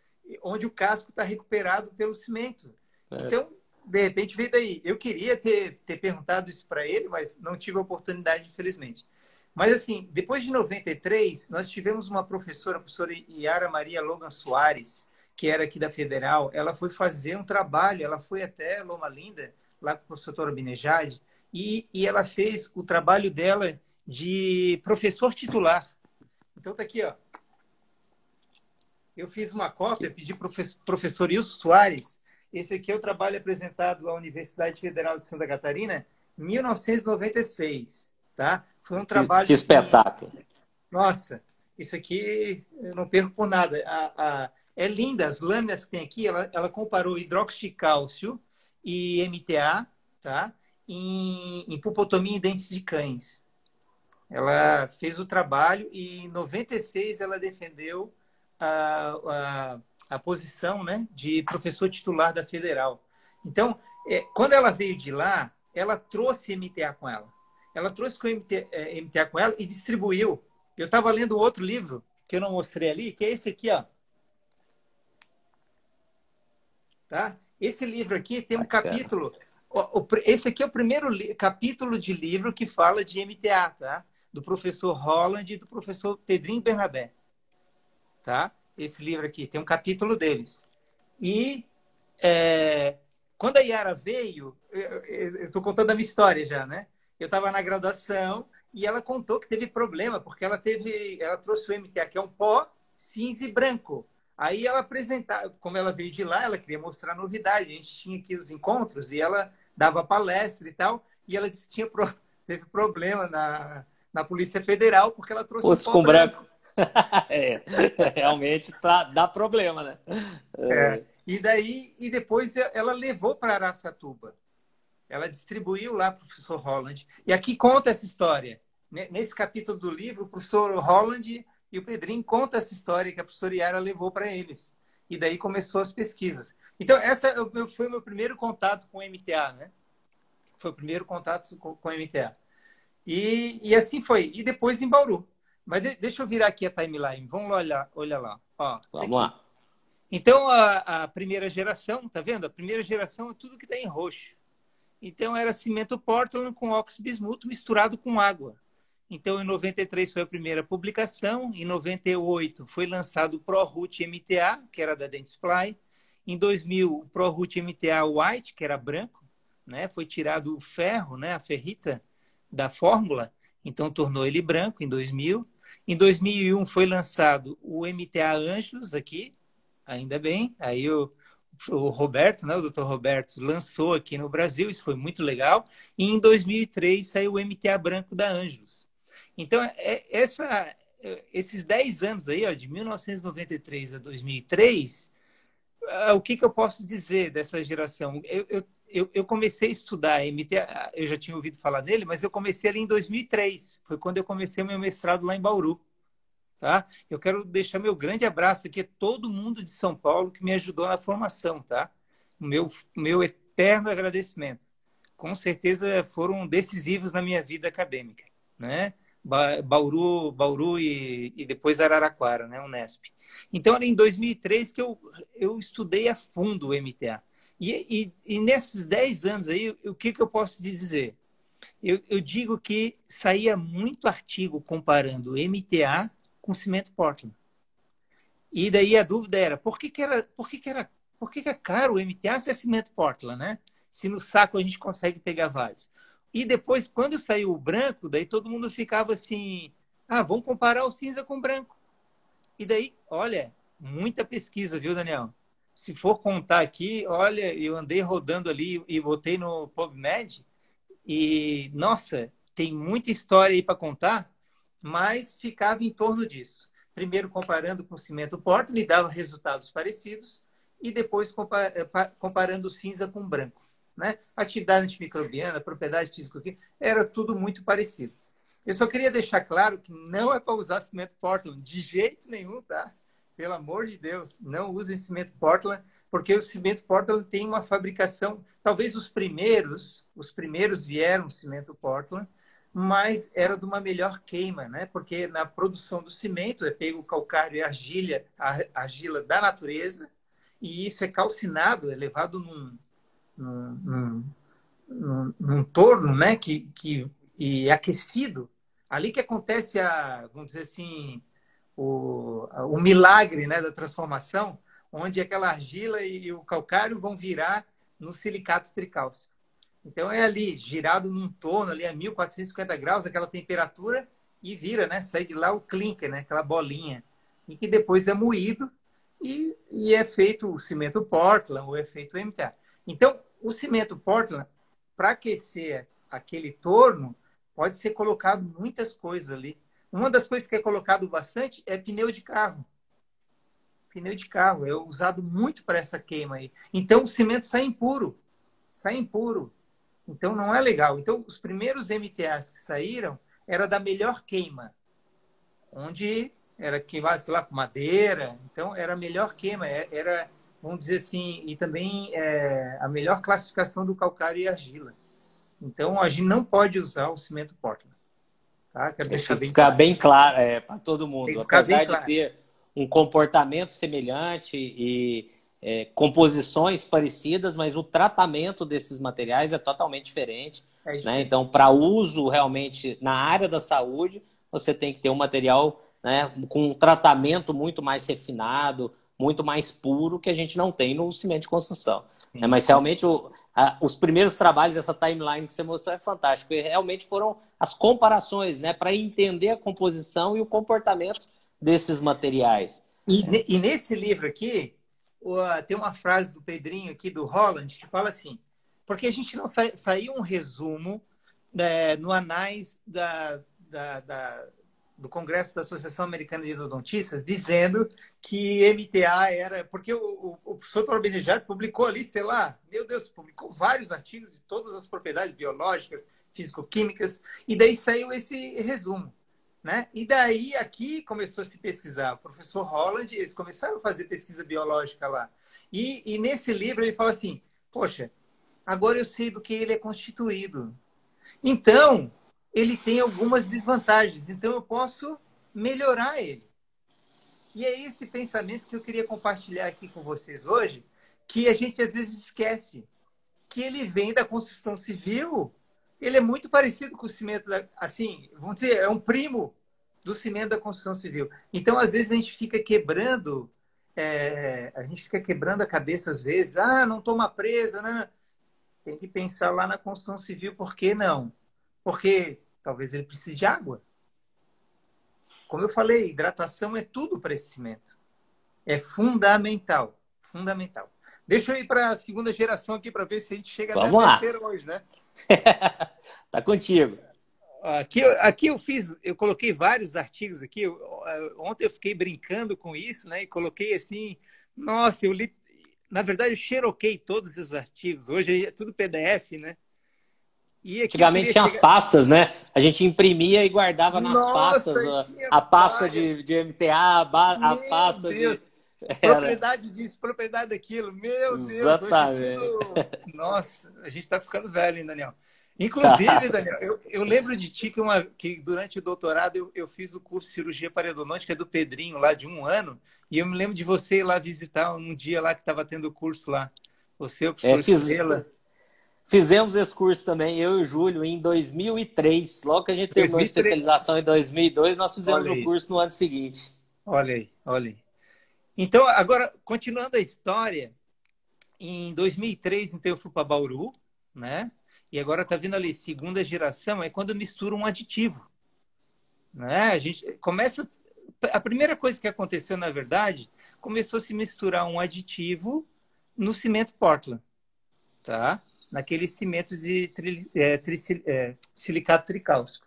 onde o casco está recuperado pelo cimento. É. Então, de repente, veio daí. Eu queria ter, ter perguntado isso para ele, mas não tive a oportunidade, infelizmente. Mas, assim, depois de 93, nós tivemos uma professora, a professora Yara Maria Logan Soares, que era aqui da Federal. Ela foi fazer um trabalho, ela foi até Loma Linda, lá com o professor Toro e, e ela fez o trabalho dela de professor titular. Então, tá aqui, ó. Eu fiz uma cópia, pedi para o professor Wilson Soares. Esse aqui é o trabalho apresentado à Universidade Federal de Santa Catarina, 1996 tá? Foi um trabalho. Que, espetáculo! Que... Nossa, isso aqui eu não perco por nada. A, a... É linda, as lâminas que tem aqui, ela, ela comparou hidróxido de cálcio e MTA, tá? Em, em pupotomia em dentes de cães. Ela fez o trabalho e em 96 ela defendeu a, a, a posição né, de professor titular da Federal. Então, é, quando ela veio de lá, ela trouxe MTA com ela ela trouxe com MTA, é, MTA com ela e distribuiu. Eu estava lendo outro livro que eu não mostrei ali, que é esse aqui, ó. Tá? Esse livro aqui tem um capítulo. Esse aqui é o primeiro capítulo de livro que fala de MTA, tá? Do professor Holland e do professor Pedrinho Bernabé. Tá? Esse livro aqui tem um capítulo deles. E é, quando a Yara veio, eu estou contando a minha história já, né? eu estava na graduação e ela contou que teve problema, porque ela teve, ela trouxe o MTA, que é um pó cinza e branco. Aí ela apresentava, como ela veio de lá, ela queria mostrar novidade. A gente tinha aqui os encontros e ela dava palestra e tal. E ela disse que tinha <laughs> teve problema na, na Polícia Federal porque ela trouxe Putz, um pó com branco. branco. <laughs> é, realmente tá, dá problema, né? É. E daí, e depois ela levou para Araçatuba. Ela distribuiu lá para o professor Holland. E aqui conta essa história. Nesse capítulo do livro, o professor Holland e o Pedrinho contam essa história que a professora Yara levou para eles. E daí começou as pesquisas. Então, essa é foi o meu primeiro contato com o MTA, né? Foi o primeiro contato com, o MTA. E, e assim foi. E depois em Bauru. Mas de, deixa eu virar aqui a timeline. Vamos olhar, olha lá. Ó, Vamos lá. Então, a, a, primeira geração, tá vendo? A primeira geração é tudo que está em roxo. Então era cimento Portland com óxido bismuto misturado com água. Então em 93 foi a primeira publicação, em 98 foi lançado o ProRoot MTA, que era da Dentsply. Em 2000 o ProRoot MTA White, que era branco, né? Foi tirado o ferro, né, a ferrita da fórmula, então tornou ele branco em 2000. Em 2001 foi lançado o MTA Anjos aqui, ainda bem. Aí o o Roberto, né, o Dr. Roberto, lançou aqui no Brasil, isso foi muito legal. E em 2003 saiu o MTA branco da Anjos. Então, é, essa, esses 10 anos aí, ó, de 1993 a 2003, ah, o que, que eu posso dizer dessa geração? Eu, eu, eu, eu comecei a estudar MTA, eu já tinha ouvido falar dele, mas eu comecei ali em 2003. Foi quando eu comecei meu mestrado lá em Bauru. Tá? Eu quero deixar meu grande abraço aqui a todo mundo de São Paulo que me ajudou na formação, tá? O meu, meu eterno agradecimento. Com certeza foram decisivos na minha vida acadêmica, né? Bauru, Bauru e, e depois Araraquara, né, Unesp. Então, era em 2003 que eu, eu estudei a fundo o MTA. E, e, e nesses 10 anos aí, o que, que eu posso dizer? Eu, eu digo que saía muito artigo comparando MTA com cimento Portland. E daí a dúvida era, por que, que era, por que, que era, por que, que é caro o MTA se é cimento Portland, né? Se no saco a gente consegue pegar vários. E depois, quando saiu o branco, daí todo mundo ficava assim: ah, vamos comparar o cinza com o branco. E daí, olha, muita pesquisa, viu, Daniel? Se for contar aqui, olha, eu andei rodando ali e botei no PubMed e, nossa, tem muita história aí para contar, mas ficava em torno disso. Primeiro comparando com o cimento Portland, dava resultados parecidos, e depois comparando o cinza com branco né? Atividade antimicrobiana, propriedade física, era tudo muito parecido. Eu só queria deixar claro que não é para usar cimento Portland, de jeito nenhum, tá? Pelo amor de Deus, não usem cimento Portland, porque o cimento Portland tem uma fabricação, talvez os primeiros, os primeiros vieram cimento Portland, mas era de uma melhor queima, né? Porque na produção do cimento é pego calcário e argila, argila da natureza, e isso é calcinado, é levado num, num, num, num torno, né, que, que e aquecido, ali que acontece a, vamos dizer assim, o, o milagre, né, da transformação, onde aquela argila e o calcário vão virar no silicato tricálcico. Então é ali, girado num torno ali a 1450 graus, aquela temperatura, e vira, né? Sai de lá o clinker, né? Aquela bolinha. E que depois é moído e, e é feito o cimento Portland ou é feito o MTA. Então, o cimento Portland, para aquecer aquele torno, pode ser colocado muitas coisas ali. Uma das coisas que é colocado bastante é pneu de carro. Pneu de carro é usado muito para essa queima aí. Então o cimento sai impuro. Sai impuro. Então não é legal. Então os primeiros MTAs que saíram era da melhor queima, onde era queimado, sei lá, madeira. Então era a melhor queima. É, era vamos dizer assim, e também é, a melhor classificação do calcário e argila. Então, a gente não pode usar o cimento Portland. Tá? Quero deixar bem ficar claro. bem claro é, para todo mundo. Apesar de ter um comportamento semelhante e é, composições parecidas, mas o tratamento desses materiais é totalmente diferente. É né? Então, para uso realmente na área da saúde, você tem que ter um material né, com um tratamento muito mais refinado, muito mais puro que a gente não tem no cimento de construção. Sim, Mas realmente o, os primeiros trabalhos, essa timeline que você mostrou é fantástico. E realmente foram as comparações, né, para entender a composição e o comportamento desses materiais. E, e nesse livro aqui, tem uma frase do Pedrinho aqui do Holland que fala assim: porque a gente não sa, saiu um resumo é, no anais da, da, da do Congresso da Associação Americana de Endodontistas dizendo que MTA era. Porque o, o, o professor publicou ali, sei lá, meu Deus, publicou vários artigos de todas as propriedades biológicas, físico-químicas, e daí saiu esse resumo. Né? E daí aqui começou a se pesquisar. O professor Holland, eles começaram a fazer pesquisa biológica lá. E, e nesse livro ele fala assim: Poxa, agora eu sei do que ele é constituído. Então, ele tem algumas desvantagens, então eu posso melhorar ele. E é esse pensamento que eu queria compartilhar aqui com vocês hoje, que a gente às vezes esquece, que ele vem da construção civil, ele é muito parecido com o cimento, da, assim, vamos dizer, é um primo do cimento da construção civil. Então, às vezes a gente fica quebrando, é, a gente fica quebrando a cabeça às vezes, ah, não toma presa, não, não. Tem que pensar lá na construção civil, por que não? Porque talvez ele precise de água. Como eu falei, hidratação é tudo para esse cimento. É fundamental, fundamental. Deixa eu ir para a segunda geração aqui para ver se a gente chega Vamos na terceira hoje, né? <laughs> tá contigo. Aqui, aqui eu fiz, eu coloquei vários artigos aqui. Ontem eu fiquei brincando com isso, né? E coloquei assim, nossa, eu li. Na verdade, eu xeroquei todos esses artigos. Hoje é tudo PDF, né? E Antigamente tinha chegar... as pastas, né? A gente imprimia e guardava nas Nossa, pastas. A pasta de, de MTA, a, a pasta Deus. <laughs> de. Propriedade disso, propriedade daquilo. Meu Deus. Exatamente. Tudo... <laughs> Nossa, a gente está ficando velho, hein, Daniel? Inclusive, <laughs> Daniel, eu, eu, lembro de ti que, uma, que durante o doutorado eu, eu, fiz o curso de cirurgia paredonônica do Pedrinho, lá de um ano, e eu me lembro de você ir lá visitar um dia lá que estava tendo o curso lá. Você, o professor é, fiz. Fizemos esse curso também, eu e o Júlio, em 2003. Logo que a gente terminou 2003. a especialização em 2002, nós fizemos o curso no ano seguinte. Olha aí, olha aí. Então, agora, continuando a história, em 2003, então, eu fui para Bauru, né? E agora está vindo ali, segunda geração, é quando mistura um aditivo. Né? A gente começa. A primeira coisa que aconteceu, na verdade, começou a se misturar um aditivo no cimento Portland. Tá? Naqueles cimentos de tri, é, tri, é, silicato tricálcico.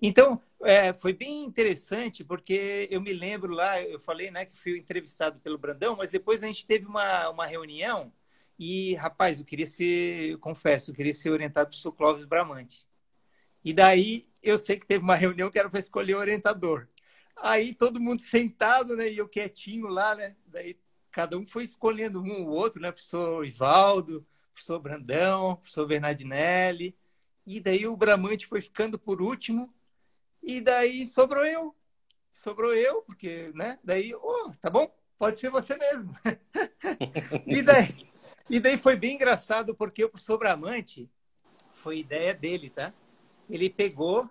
Então, é, foi bem interessante, porque eu me lembro lá, eu falei né, que fui entrevistado pelo Brandão, mas depois a gente teve uma, uma reunião e, rapaz, eu queria ser, eu confesso, eu queria ser orientado pelo Clóvis Bramante. E daí, eu sei que teve uma reunião que era para escolher o orientador. Aí, todo mundo sentado, né, e eu quietinho lá, né, daí cada um foi escolhendo um ou outro, né, professor Ivaldo, professor Brandão, professor Bernardinelli. E daí o Bramante foi ficando por último. E daí sobrou eu. Sobrou eu, porque, né? Daí, oh, tá bom, pode ser você mesmo. <laughs> e, daí, e daí foi bem engraçado, porque o professor Bramante foi ideia dele, tá? Ele pegou,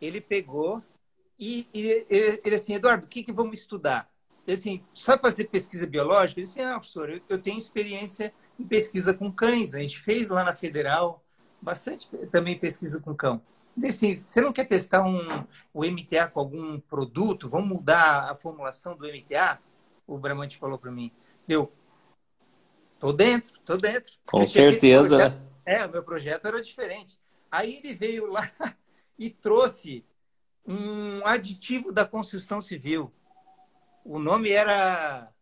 ele pegou e, e ele, assim, Eduardo, o que, que vamos estudar? Ele assim, sabe fazer pesquisa biológica? Ele disse, ah, professor, eu, eu tenho experiência em pesquisa com cães. A gente fez lá na Federal bastante também pesquisa com cão. E assim, você não quer testar um, o MTA com algum produto? Vamos mudar a formulação do MTA? O Bramante falou para mim. Deu. Tô dentro, tô dentro. Com certeza. Projeto, é, o meu projeto era diferente. Aí ele veio lá <laughs> e trouxe um aditivo da construção civil. O nome era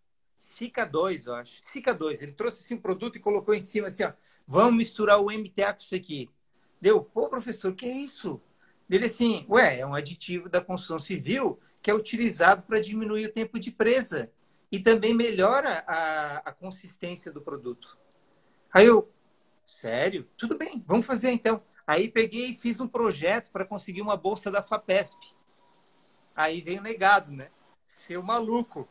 Sica 2, eu acho. Sica 2. Ele trouxe assim um produto e colocou em cima assim, ó. Vamos misturar o MTA com isso aqui. Deu, pô, professor, que é isso? Ele assim, ué, é um aditivo da construção civil que é utilizado para diminuir o tempo de presa e também melhora a, a consistência do produto. Aí eu, sério? Tudo bem, vamos fazer então. Aí peguei e fiz um projeto para conseguir uma bolsa da FAPESP. Aí veio negado, né? Seu maluco.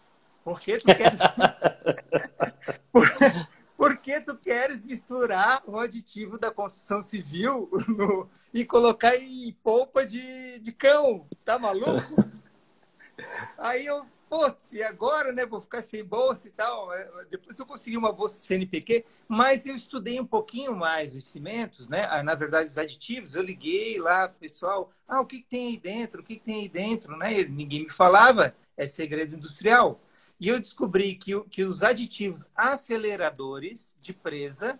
Por que tu queres... <laughs> por... por que tu queres misturar o aditivo da construção civil no... e colocar em polpa de, de cão? Tá maluco? Aí eu, putz, e agora, né? Vou ficar sem bolsa e tal. É, depois eu consegui uma bolsa CNPq, mas eu estudei um pouquinho mais os cimentos, né? Ah, na verdade, os aditivos. Eu liguei lá, pessoal, ah, o que, que tem aí dentro? O que, que tem aí dentro? Né? Ninguém me falava, é segredo industrial. E eu descobri que, que os aditivos aceleradores de presa,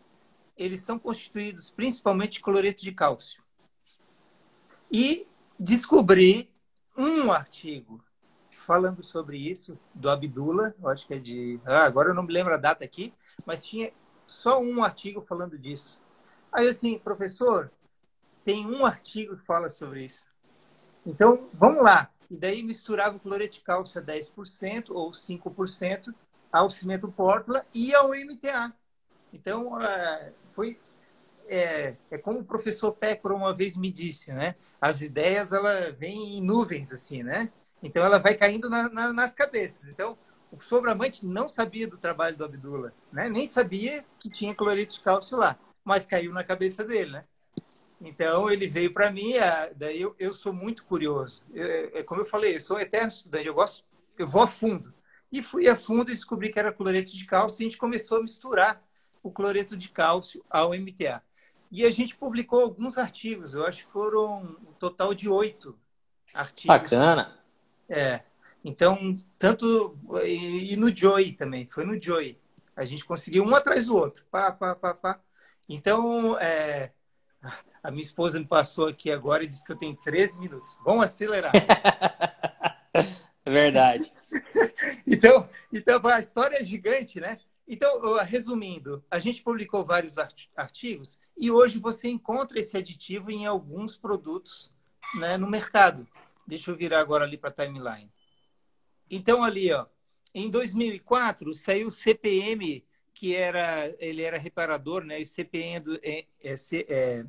eles são constituídos principalmente de cloreto de cálcio. E descobri um artigo falando sobre isso, do Abdullah, eu acho que é de... Ah, agora eu não me lembro a data aqui, mas tinha só um artigo falando disso. Aí assim, professor, tem um artigo que fala sobre isso. Então, vamos lá e daí misturava o cloreto de cálcio a 10% ou 5% ao cimento Portland e ao MTA. Então, é, foi é, é, como o professor Pécora uma vez me disse, né? As ideias, ela vêm em nuvens, assim, né? Então, ela vai caindo na, na, nas cabeças. Então, o sobramante não sabia do trabalho do Abdullah, né? Nem sabia que tinha cloreto de cálcio lá, mas caiu na cabeça dele, né? Então ele veio para mim, daí eu, eu sou muito curioso. é como eu falei, eu sou um eterno estudante, eu gosto, eu vou a fundo. E fui a fundo e descobri que era cloreto de cálcio e a gente começou a misturar o cloreto de cálcio ao MTA. E a gente publicou alguns artigos, eu acho que foram um total de oito artigos. Bacana. É. Então, tanto. E, e no Joy também, foi no Joy. A gente conseguiu um atrás do outro. Pá, pá, pá, pá. Então, é... <laughs> a minha esposa me passou aqui agora e disse que eu tenho 13 minutos. Vamos acelerar. <laughs> É verdade. <laughs> então, então, a história é gigante, né? Então, resumindo, a gente publicou vários artigos e hoje você encontra esse aditivo em alguns produtos né, no mercado. Deixa eu virar agora ali para a timeline. Então, ali, ó, em 2004, saiu o CPM, que era, ele era reparador, né? O CPM do, é, é, é,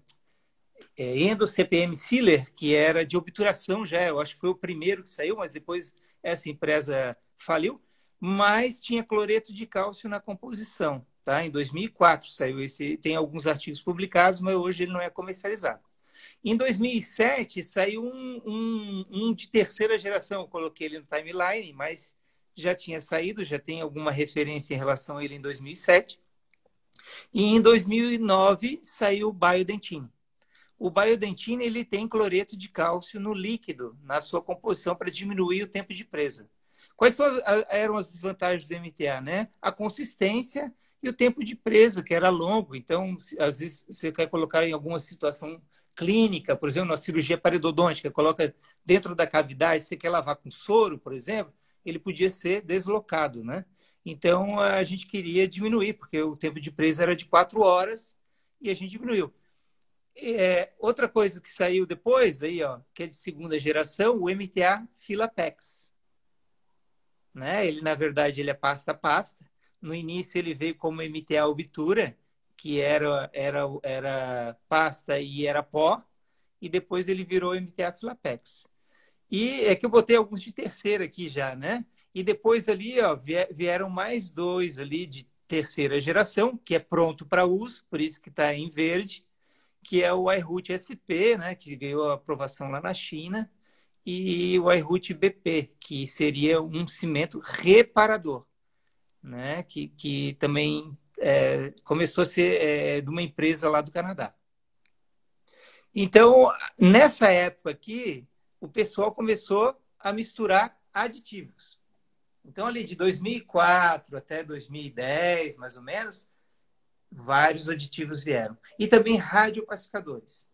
é, Endo CPM Sealer, que era de obturação já. Eu acho que foi o primeiro que saiu, mas depois essa empresa faliu. Mas tinha cloreto de cálcio na composição. Tá? Em 2004 saiu esse. Tem alguns artigos publicados, mas hoje ele não é comercializado. Em 2007 saiu um, um, um de terceira geração. Eu coloquei ele no timeline, mas já tinha saído, já tem alguma referência em relação a ele em 2007. E em 2009 saiu o Biodentin. O Biodentin ele tem cloreto de cálcio no líquido, na sua composição, para diminuir o tempo de presa. Quais eram as desvantagens do MTA? Né? A consistência e o tempo de presa, que era longo. Então, às vezes, você quer colocar em alguma situação clínica, por exemplo, na cirurgia paredodôntica, coloca dentro da cavidade, você quer lavar com soro, por exemplo, ele podia ser deslocado, né? Então a gente queria diminuir, porque o tempo de presa era de quatro horas e a gente diminuiu. É, outra coisa que saiu depois, aí, ó, que é de segunda geração, o MTA Filapex. Né? Ele, na verdade, ele é pasta a pasta. No início ele veio como MTA Obtura, que era, era, era pasta e era pó, e depois ele virou MTA Filapex. E é que eu botei alguns de terceira aqui já, né? E depois ali, ó, vieram mais dois ali de terceira geração, que é pronto para uso, por isso que está em verde, que é o iRoot SP, né, que ganhou aprovação lá na China, e o iRoot BP, que seria um cimento reparador, né, que, que também é, começou a ser é, de uma empresa lá do Canadá. Então, nessa época aqui, o pessoal começou a misturar aditivos. Então, ali de 2004 até 2010, mais ou menos, vários aditivos vieram. E também radiopacificadores.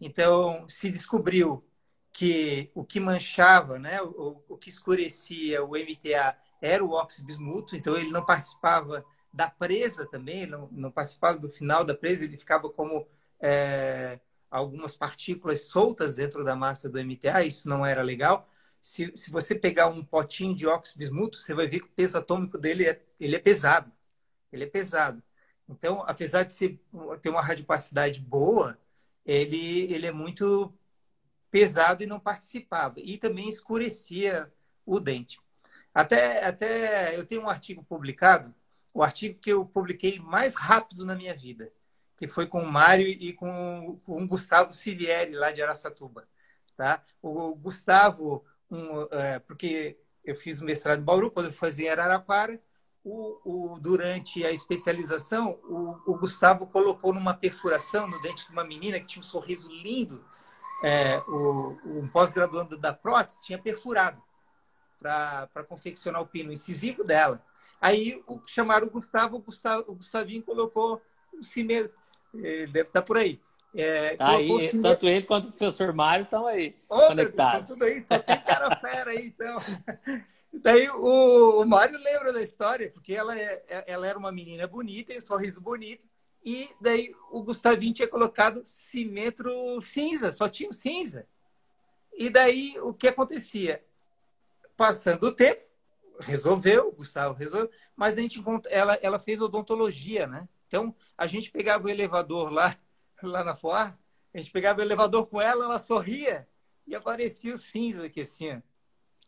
Então, se descobriu que o que manchava, né, o, o que escurecia o MTA era o óxido bismuto, então ele não participava da presa também, não, não participava do final da presa, ele ficava como é, algumas partículas soltas dentro da massa do MTA, isso não era legal. Se, se você pegar um potinho de óxido bismuto, você vai ver que o peso atômico dele é, ele é pesado. Ele é pesado. Então, apesar de ser, ter uma radiopacidade boa, ele, ele é muito pesado e não participava. E também escurecia o dente. Até, até eu tenho um artigo publicado, o artigo que eu publiquei mais rápido na minha vida que foi com o Mário e com, com o Gustavo Sivieri, lá de Araçatuba. Tá? O Gustavo, um, é, porque eu fiz o mestrado em Bauru, quando eu fazia em Araraquara, o, o, durante a especialização, o, o, Gustavo colocou numa perfuração no dente de uma menina que tinha um sorriso lindo. É, o, um pós-graduando da prótese tinha perfurado para confeccionar o pino incisivo dela. Aí chamaram o Gustavo, o, Gustavo, o Gustavinho colocou o cimento, ele deve estar por aí. É, tá aí, tanto ele quanto o professor Mário estão aí oh, conectados. Deus, tudo aí, só tem cara <laughs> fera aí, então. <laughs> Daí o, o Mário lembra da história, porque ela, é, é, ela era uma menina bonita, um sorriso bonito, e daí o Gustavinho tinha colocado cimetro cinza, só tinha o cinza. E daí o que acontecia? Passando o tempo, resolveu, o Gustavo resolveu, mas a gente ela, ela fez odontologia, né? Então, a gente pegava o elevador lá, <laughs> lá na Foar, a gente pegava o elevador com ela, ela sorria e aparecia o cinza aqui assim, ó.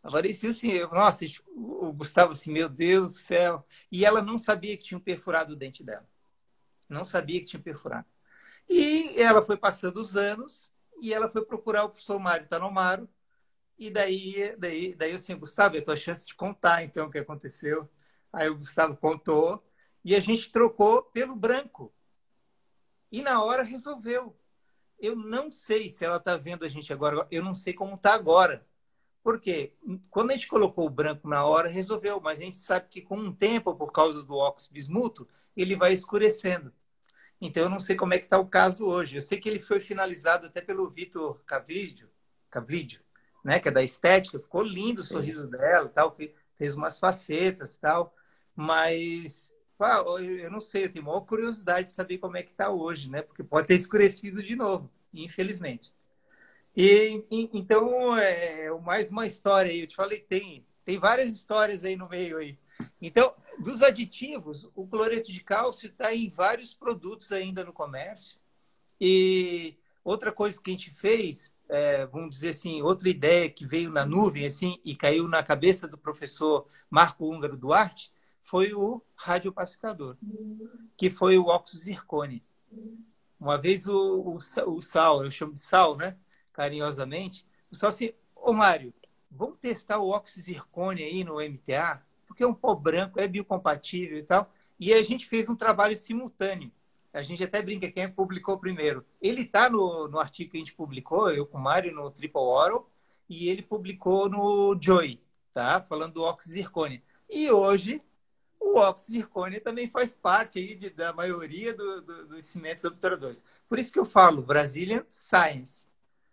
Aparecia assim, nossa, o Gustavo assim, meu Deus do céu. E ela não sabia que tinha perfurado o dente dela. Não sabia que tinha perfurado. E ela foi passando os anos e ela foi procurar o professor Mário Tanomaro. E daí, daí, daí eu assim, Gustavo, é a tua chance de contar então o que aconteceu. Aí o Gustavo contou e a gente trocou pelo branco. E na hora resolveu. Eu não sei se ela está vendo a gente agora, eu não sei como está agora. Por quê? Quando a gente colocou o branco na hora, resolveu, mas a gente sabe que com o tempo, por causa do óxido bismuto, ele vai escurecendo. Então, eu não sei como é que está o caso hoje. Eu sei que ele foi finalizado até pelo Vitor Cavridio, Cavridio, né? que é da estética. Ficou lindo o Sim. sorriso dela, tal, fez umas facetas tal. Mas eu não sei, eu tenho maior curiosidade de saber como é que está hoje, né? Porque pode ter escurecido de novo, infelizmente. E, então, é, mais uma história aí. Eu te falei, tem, tem várias histórias aí no meio aí. Então, dos aditivos, o cloreto de cálcio está em vários produtos ainda no comércio. E outra coisa que a gente fez, é, vamos dizer assim, outra ideia que veio na nuvem assim e caiu na cabeça do professor Marco Húngaro Duarte, foi o radiopacificador, que foi o óxido zircone. Uma vez o, o, o, sal, eu chamo de sal, né? Carinhosamente, o sal assim, ô Mário, vamos testar o óxido zircone aí no MTA, porque é um pó branco, é biocompatível e tal. E a gente fez um trabalho simultâneo. A gente até brinca quem publicou primeiro. Ele está no, no artigo que a gente publicou, eu com o Mário, no Triple Oral, e ele publicou no Joy, tá? Falando do óxido zircone. E hoje o óxido de zircônia também faz parte aí de, da maioria do, do, dos cimentos obturadores. Por isso que eu falo Brazilian Science.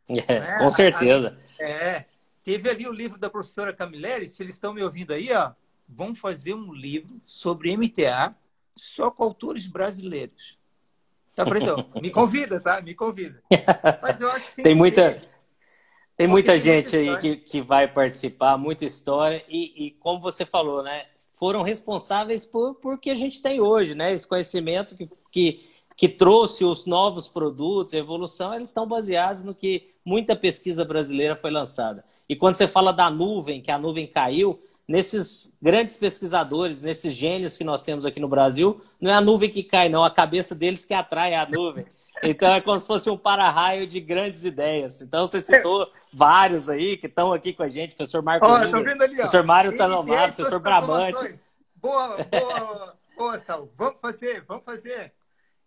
É, né? Com certeza. A, é. Teve ali o livro da professora Camilleri, se eles estão me ouvindo aí, ó, vão fazer um livro sobre MTA só com autores brasileiros. Tá, presidente? <laughs> Me convida, tá? Me convida. Mas eu acho que tem, tem muita. Ter... Tem muita gente muita aí que, que vai participar, muita história. E, e como você falou, né? Foram responsáveis por, por que a gente tem hoje, né? Esse conhecimento que, que, que trouxe os novos produtos, a evolução, eles estão baseados no que muita pesquisa brasileira foi lançada. E quando você fala da nuvem, que a nuvem caiu, nesses grandes pesquisadores, nesses gênios que nós temos aqui no Brasil, não é a nuvem que cai, não, a cabeça deles que atrai a nuvem. <laughs> Então é como se fosse um para-raio de grandes ideias. Então você citou vários aí que estão aqui com a gente, professor Marco oh, Lula, vendo ali, professor Mário Tanomar, professor Brabante. Boa, boa, boa, Sal. Vamos fazer, vamos fazer.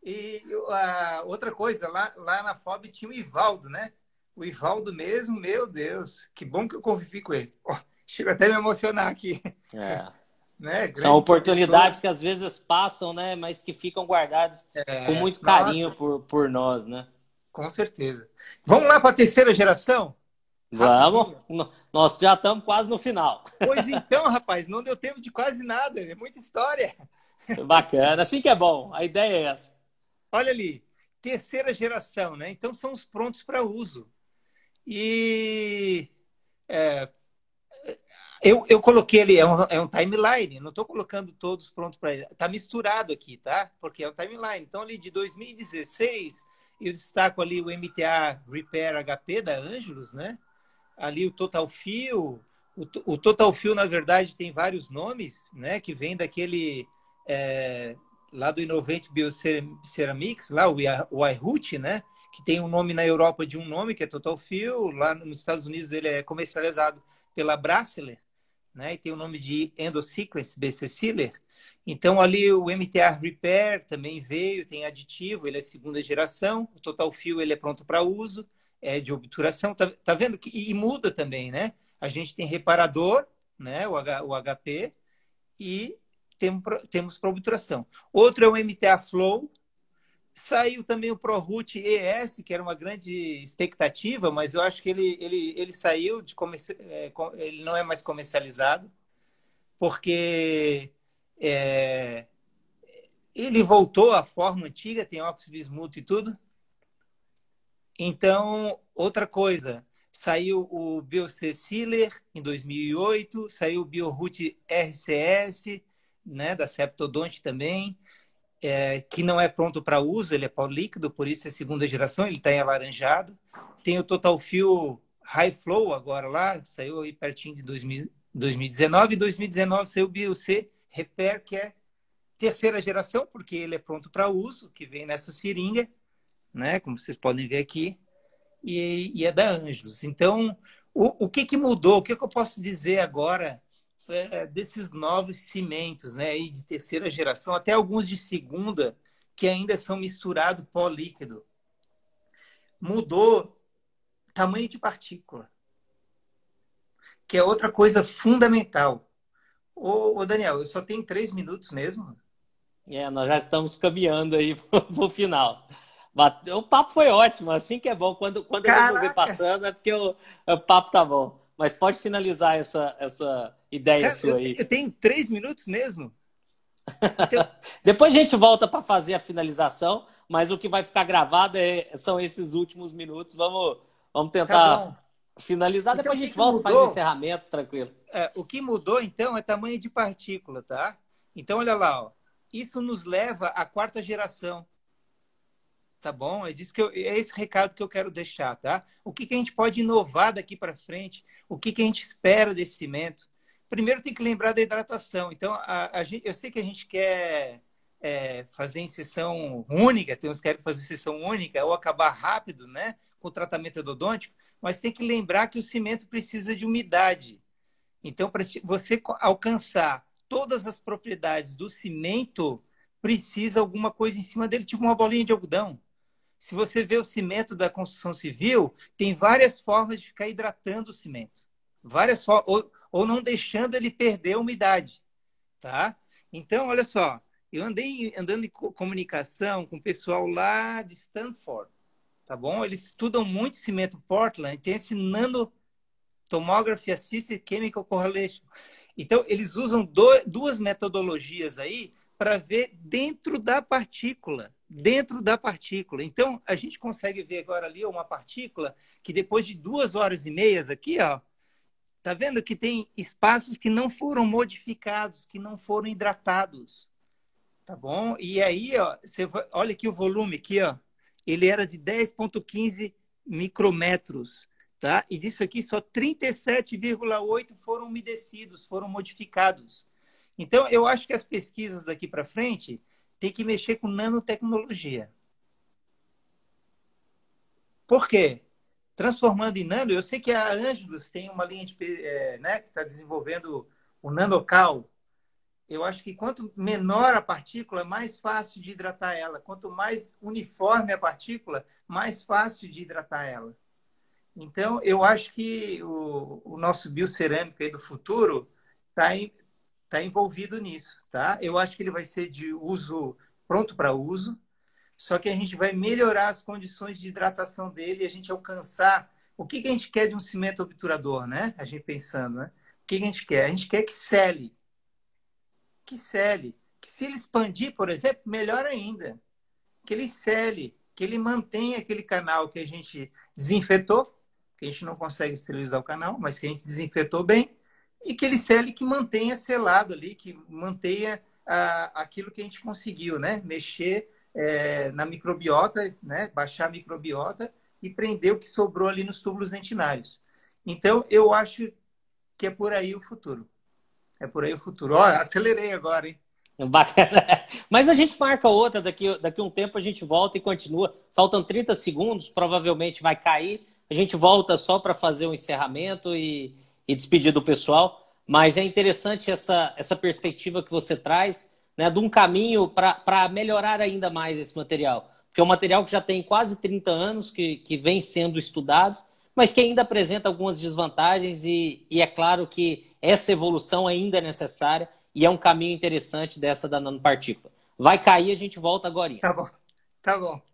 E uh, outra coisa, lá, lá na FOB tinha o Ivaldo, né? O Ivaldo mesmo, meu Deus, que bom que eu convivi com ele. Oh, chego até a me emocionar aqui. É. <laughs> Né? São oportunidades que às vezes passam, né? Mas que ficam guardadas é, com muito carinho por, por nós, né? Com certeza. Vamos lá para a terceira geração? Vamos. Rapidinho. Nós já estamos quase no final. Pois <laughs> então, rapaz, não deu tempo de quase nada. É muita história. Bacana. Assim que é bom. A ideia é essa. Olha ali. Terceira geração, né? Então são os prontos para uso. E é, eu, eu coloquei ali, é um, é um timeline, não estou colocando todos prontos para. Está misturado aqui, tá? Porque é um timeline. Então, ali de 2016, eu destaco ali o MTA Repair HP da Angelus, né? Ali o Total Fio. O, o Total Fio, na verdade, tem vários nomes, né? Que vem daquele. É, lá do Innovate Bioceramics, lá o, o né? Que tem um nome na Europa de um nome, que é Total Fio. Lá nos Estados Unidos ele é comercializado pela Brasseler, né? E tem o nome de Endosequence BC Sealer. Então ali o MTR Repair também veio, tem aditivo, ele é segunda geração, o Total Fio ele é pronto para uso, é de obturação, tá, tá vendo que e muda também, né? A gente tem reparador, né, o, H, o HP e temos para obturação. Outro é o MTA Flow, Saiu também o ProRoot ES, que era uma grande expectativa, mas eu acho que ele, ele, ele saiu de comerci... É, ele não é mais comercializado, porque é, ele voltou à forma antiga, tem óxido bismuto e tudo. Então, outra coisa, saiu o BioC Sealer em 2008, saiu o BioRoot RCS, né, da Septodonte também é, que não é pronto para uso, ele é pó líquido, por isso é segunda geração, ele está em alaranjado. Tem o Total Fuel High Flow agora lá, saiu aí pertinho de 2000, 2019. Em 2019 saiu o BioC Repair, que é terceira geração, porque ele é pronto para uso, que vem nessa seringa, né? Como vocês podem ver aqui, e, e é da Angelus. Então, o, o que, que mudou? O que, que eu posso dizer agora é, desses novos cimentos, né, aí de terceira geração, até alguns de segunda, que ainda são misturados pó líquido. Mudou tamanho de partícula. que é outra coisa fundamental. Ô, ô Daniel, eu só tenho três minutos mesmo. É, nós já estamos caminhando aí <laughs> para o final. O papo foi ótimo, assim que é bom. Quando, quando eu vou passando é porque o, o papo tá bom. Mas pode finalizar essa, essa ideia Cara, sua aí. Eu, eu tenho três minutos mesmo. Então... <laughs> Depois a gente volta para fazer a finalização, mas o que vai ficar gravado é, são esses últimos minutos. Vamos, vamos tentar tá finalizar, então, depois a gente volta e faz o encerramento, tranquilo. É, o que mudou, então, é tamanho de partícula, tá? Então, olha lá, ó. isso nos leva à quarta geração. Tá bom? É, disso que eu, é esse recado que eu quero deixar, tá? O que, que a gente pode inovar daqui para frente? O que, que a gente espera desse cimento? Primeiro tem que lembrar da hidratação. Então, a, a gente, eu sei que a gente quer é, fazer em sessão única, tem uns que querem fazer sessão única ou acabar rápido, né? Com o tratamento endodôntico, mas tem que lembrar que o cimento precisa de umidade. Então, para você alcançar todas as propriedades do cimento, precisa alguma coisa em cima dele, tipo uma bolinha de algodão se você vê o cimento da construção civil, tem várias formas de ficar hidratando o cimento. Várias ou, ou não deixando ele perder a umidade. Tá? Então, olha só, eu andei andando em comunicação com o pessoal lá de Stanford, tá bom? Eles estudam muito cimento Portland, tem esse nano tomography assisted chemical correlation. Então, eles usam do, duas metodologias aí para ver dentro da partícula dentro da partícula. Então, a gente consegue ver agora ali uma partícula que depois de duas horas e meias aqui, ó, tá vendo que tem espaços que não foram modificados, que não foram hidratados, tá bom? E aí, ó, você olha aqui o volume aqui, ó, ele era de 10.15 micrometros, tá? E disso aqui só 37,8 foram umedecidos, foram modificados. Então, eu acho que as pesquisas daqui para frente tem que mexer com nanotecnologia. Por quê? Transformando em nano, eu sei que a Angelus tem uma linha de, é, né, que está desenvolvendo o nanocal. Eu acho que quanto menor a partícula, mais fácil de hidratar ela. Quanto mais uniforme a partícula, mais fácil de hidratar ela. Então, eu acho que o, o nosso biocerâmico aí do futuro está está envolvido nisso, tá? Eu acho que ele vai ser de uso pronto para uso, só que a gente vai melhorar as condições de hidratação dele e a gente alcançar o que, que a gente quer de um cimento obturador, né? A gente pensando, né? O que, que a gente quer? A gente quer que cele, que cele, que se ele expandir, por exemplo, melhor ainda, que ele cele, que ele mantenha aquele canal que a gente desinfetou, que a gente não consegue esterilizar o canal, mas que a gente desinfetou bem, e que ele cele que mantenha selado ali, que mantenha ah, aquilo que a gente conseguiu, né? Mexer é, na microbiota, né? Baixar a microbiota e prender o que sobrou ali nos túbulos dentinários. Então, eu acho que é por aí o futuro. É por aí o futuro. Ó, acelerei agora, hein? <laughs> Bacana. Mas a gente marca outra, daqui, daqui um tempo a gente volta e continua. Faltam 30 segundos, provavelmente vai cair. A gente volta só para fazer o encerramento e, e despedir do pessoal. Mas é interessante essa, essa perspectiva que você traz né, de um caminho para melhorar ainda mais esse material. Porque é um material que já tem quase 30 anos, que, que vem sendo estudado, mas que ainda apresenta algumas desvantagens, e, e é claro que essa evolução ainda é necessária e é um caminho interessante dessa da nanopartícula. Vai cair, a gente volta agora. Tá bom, tá bom.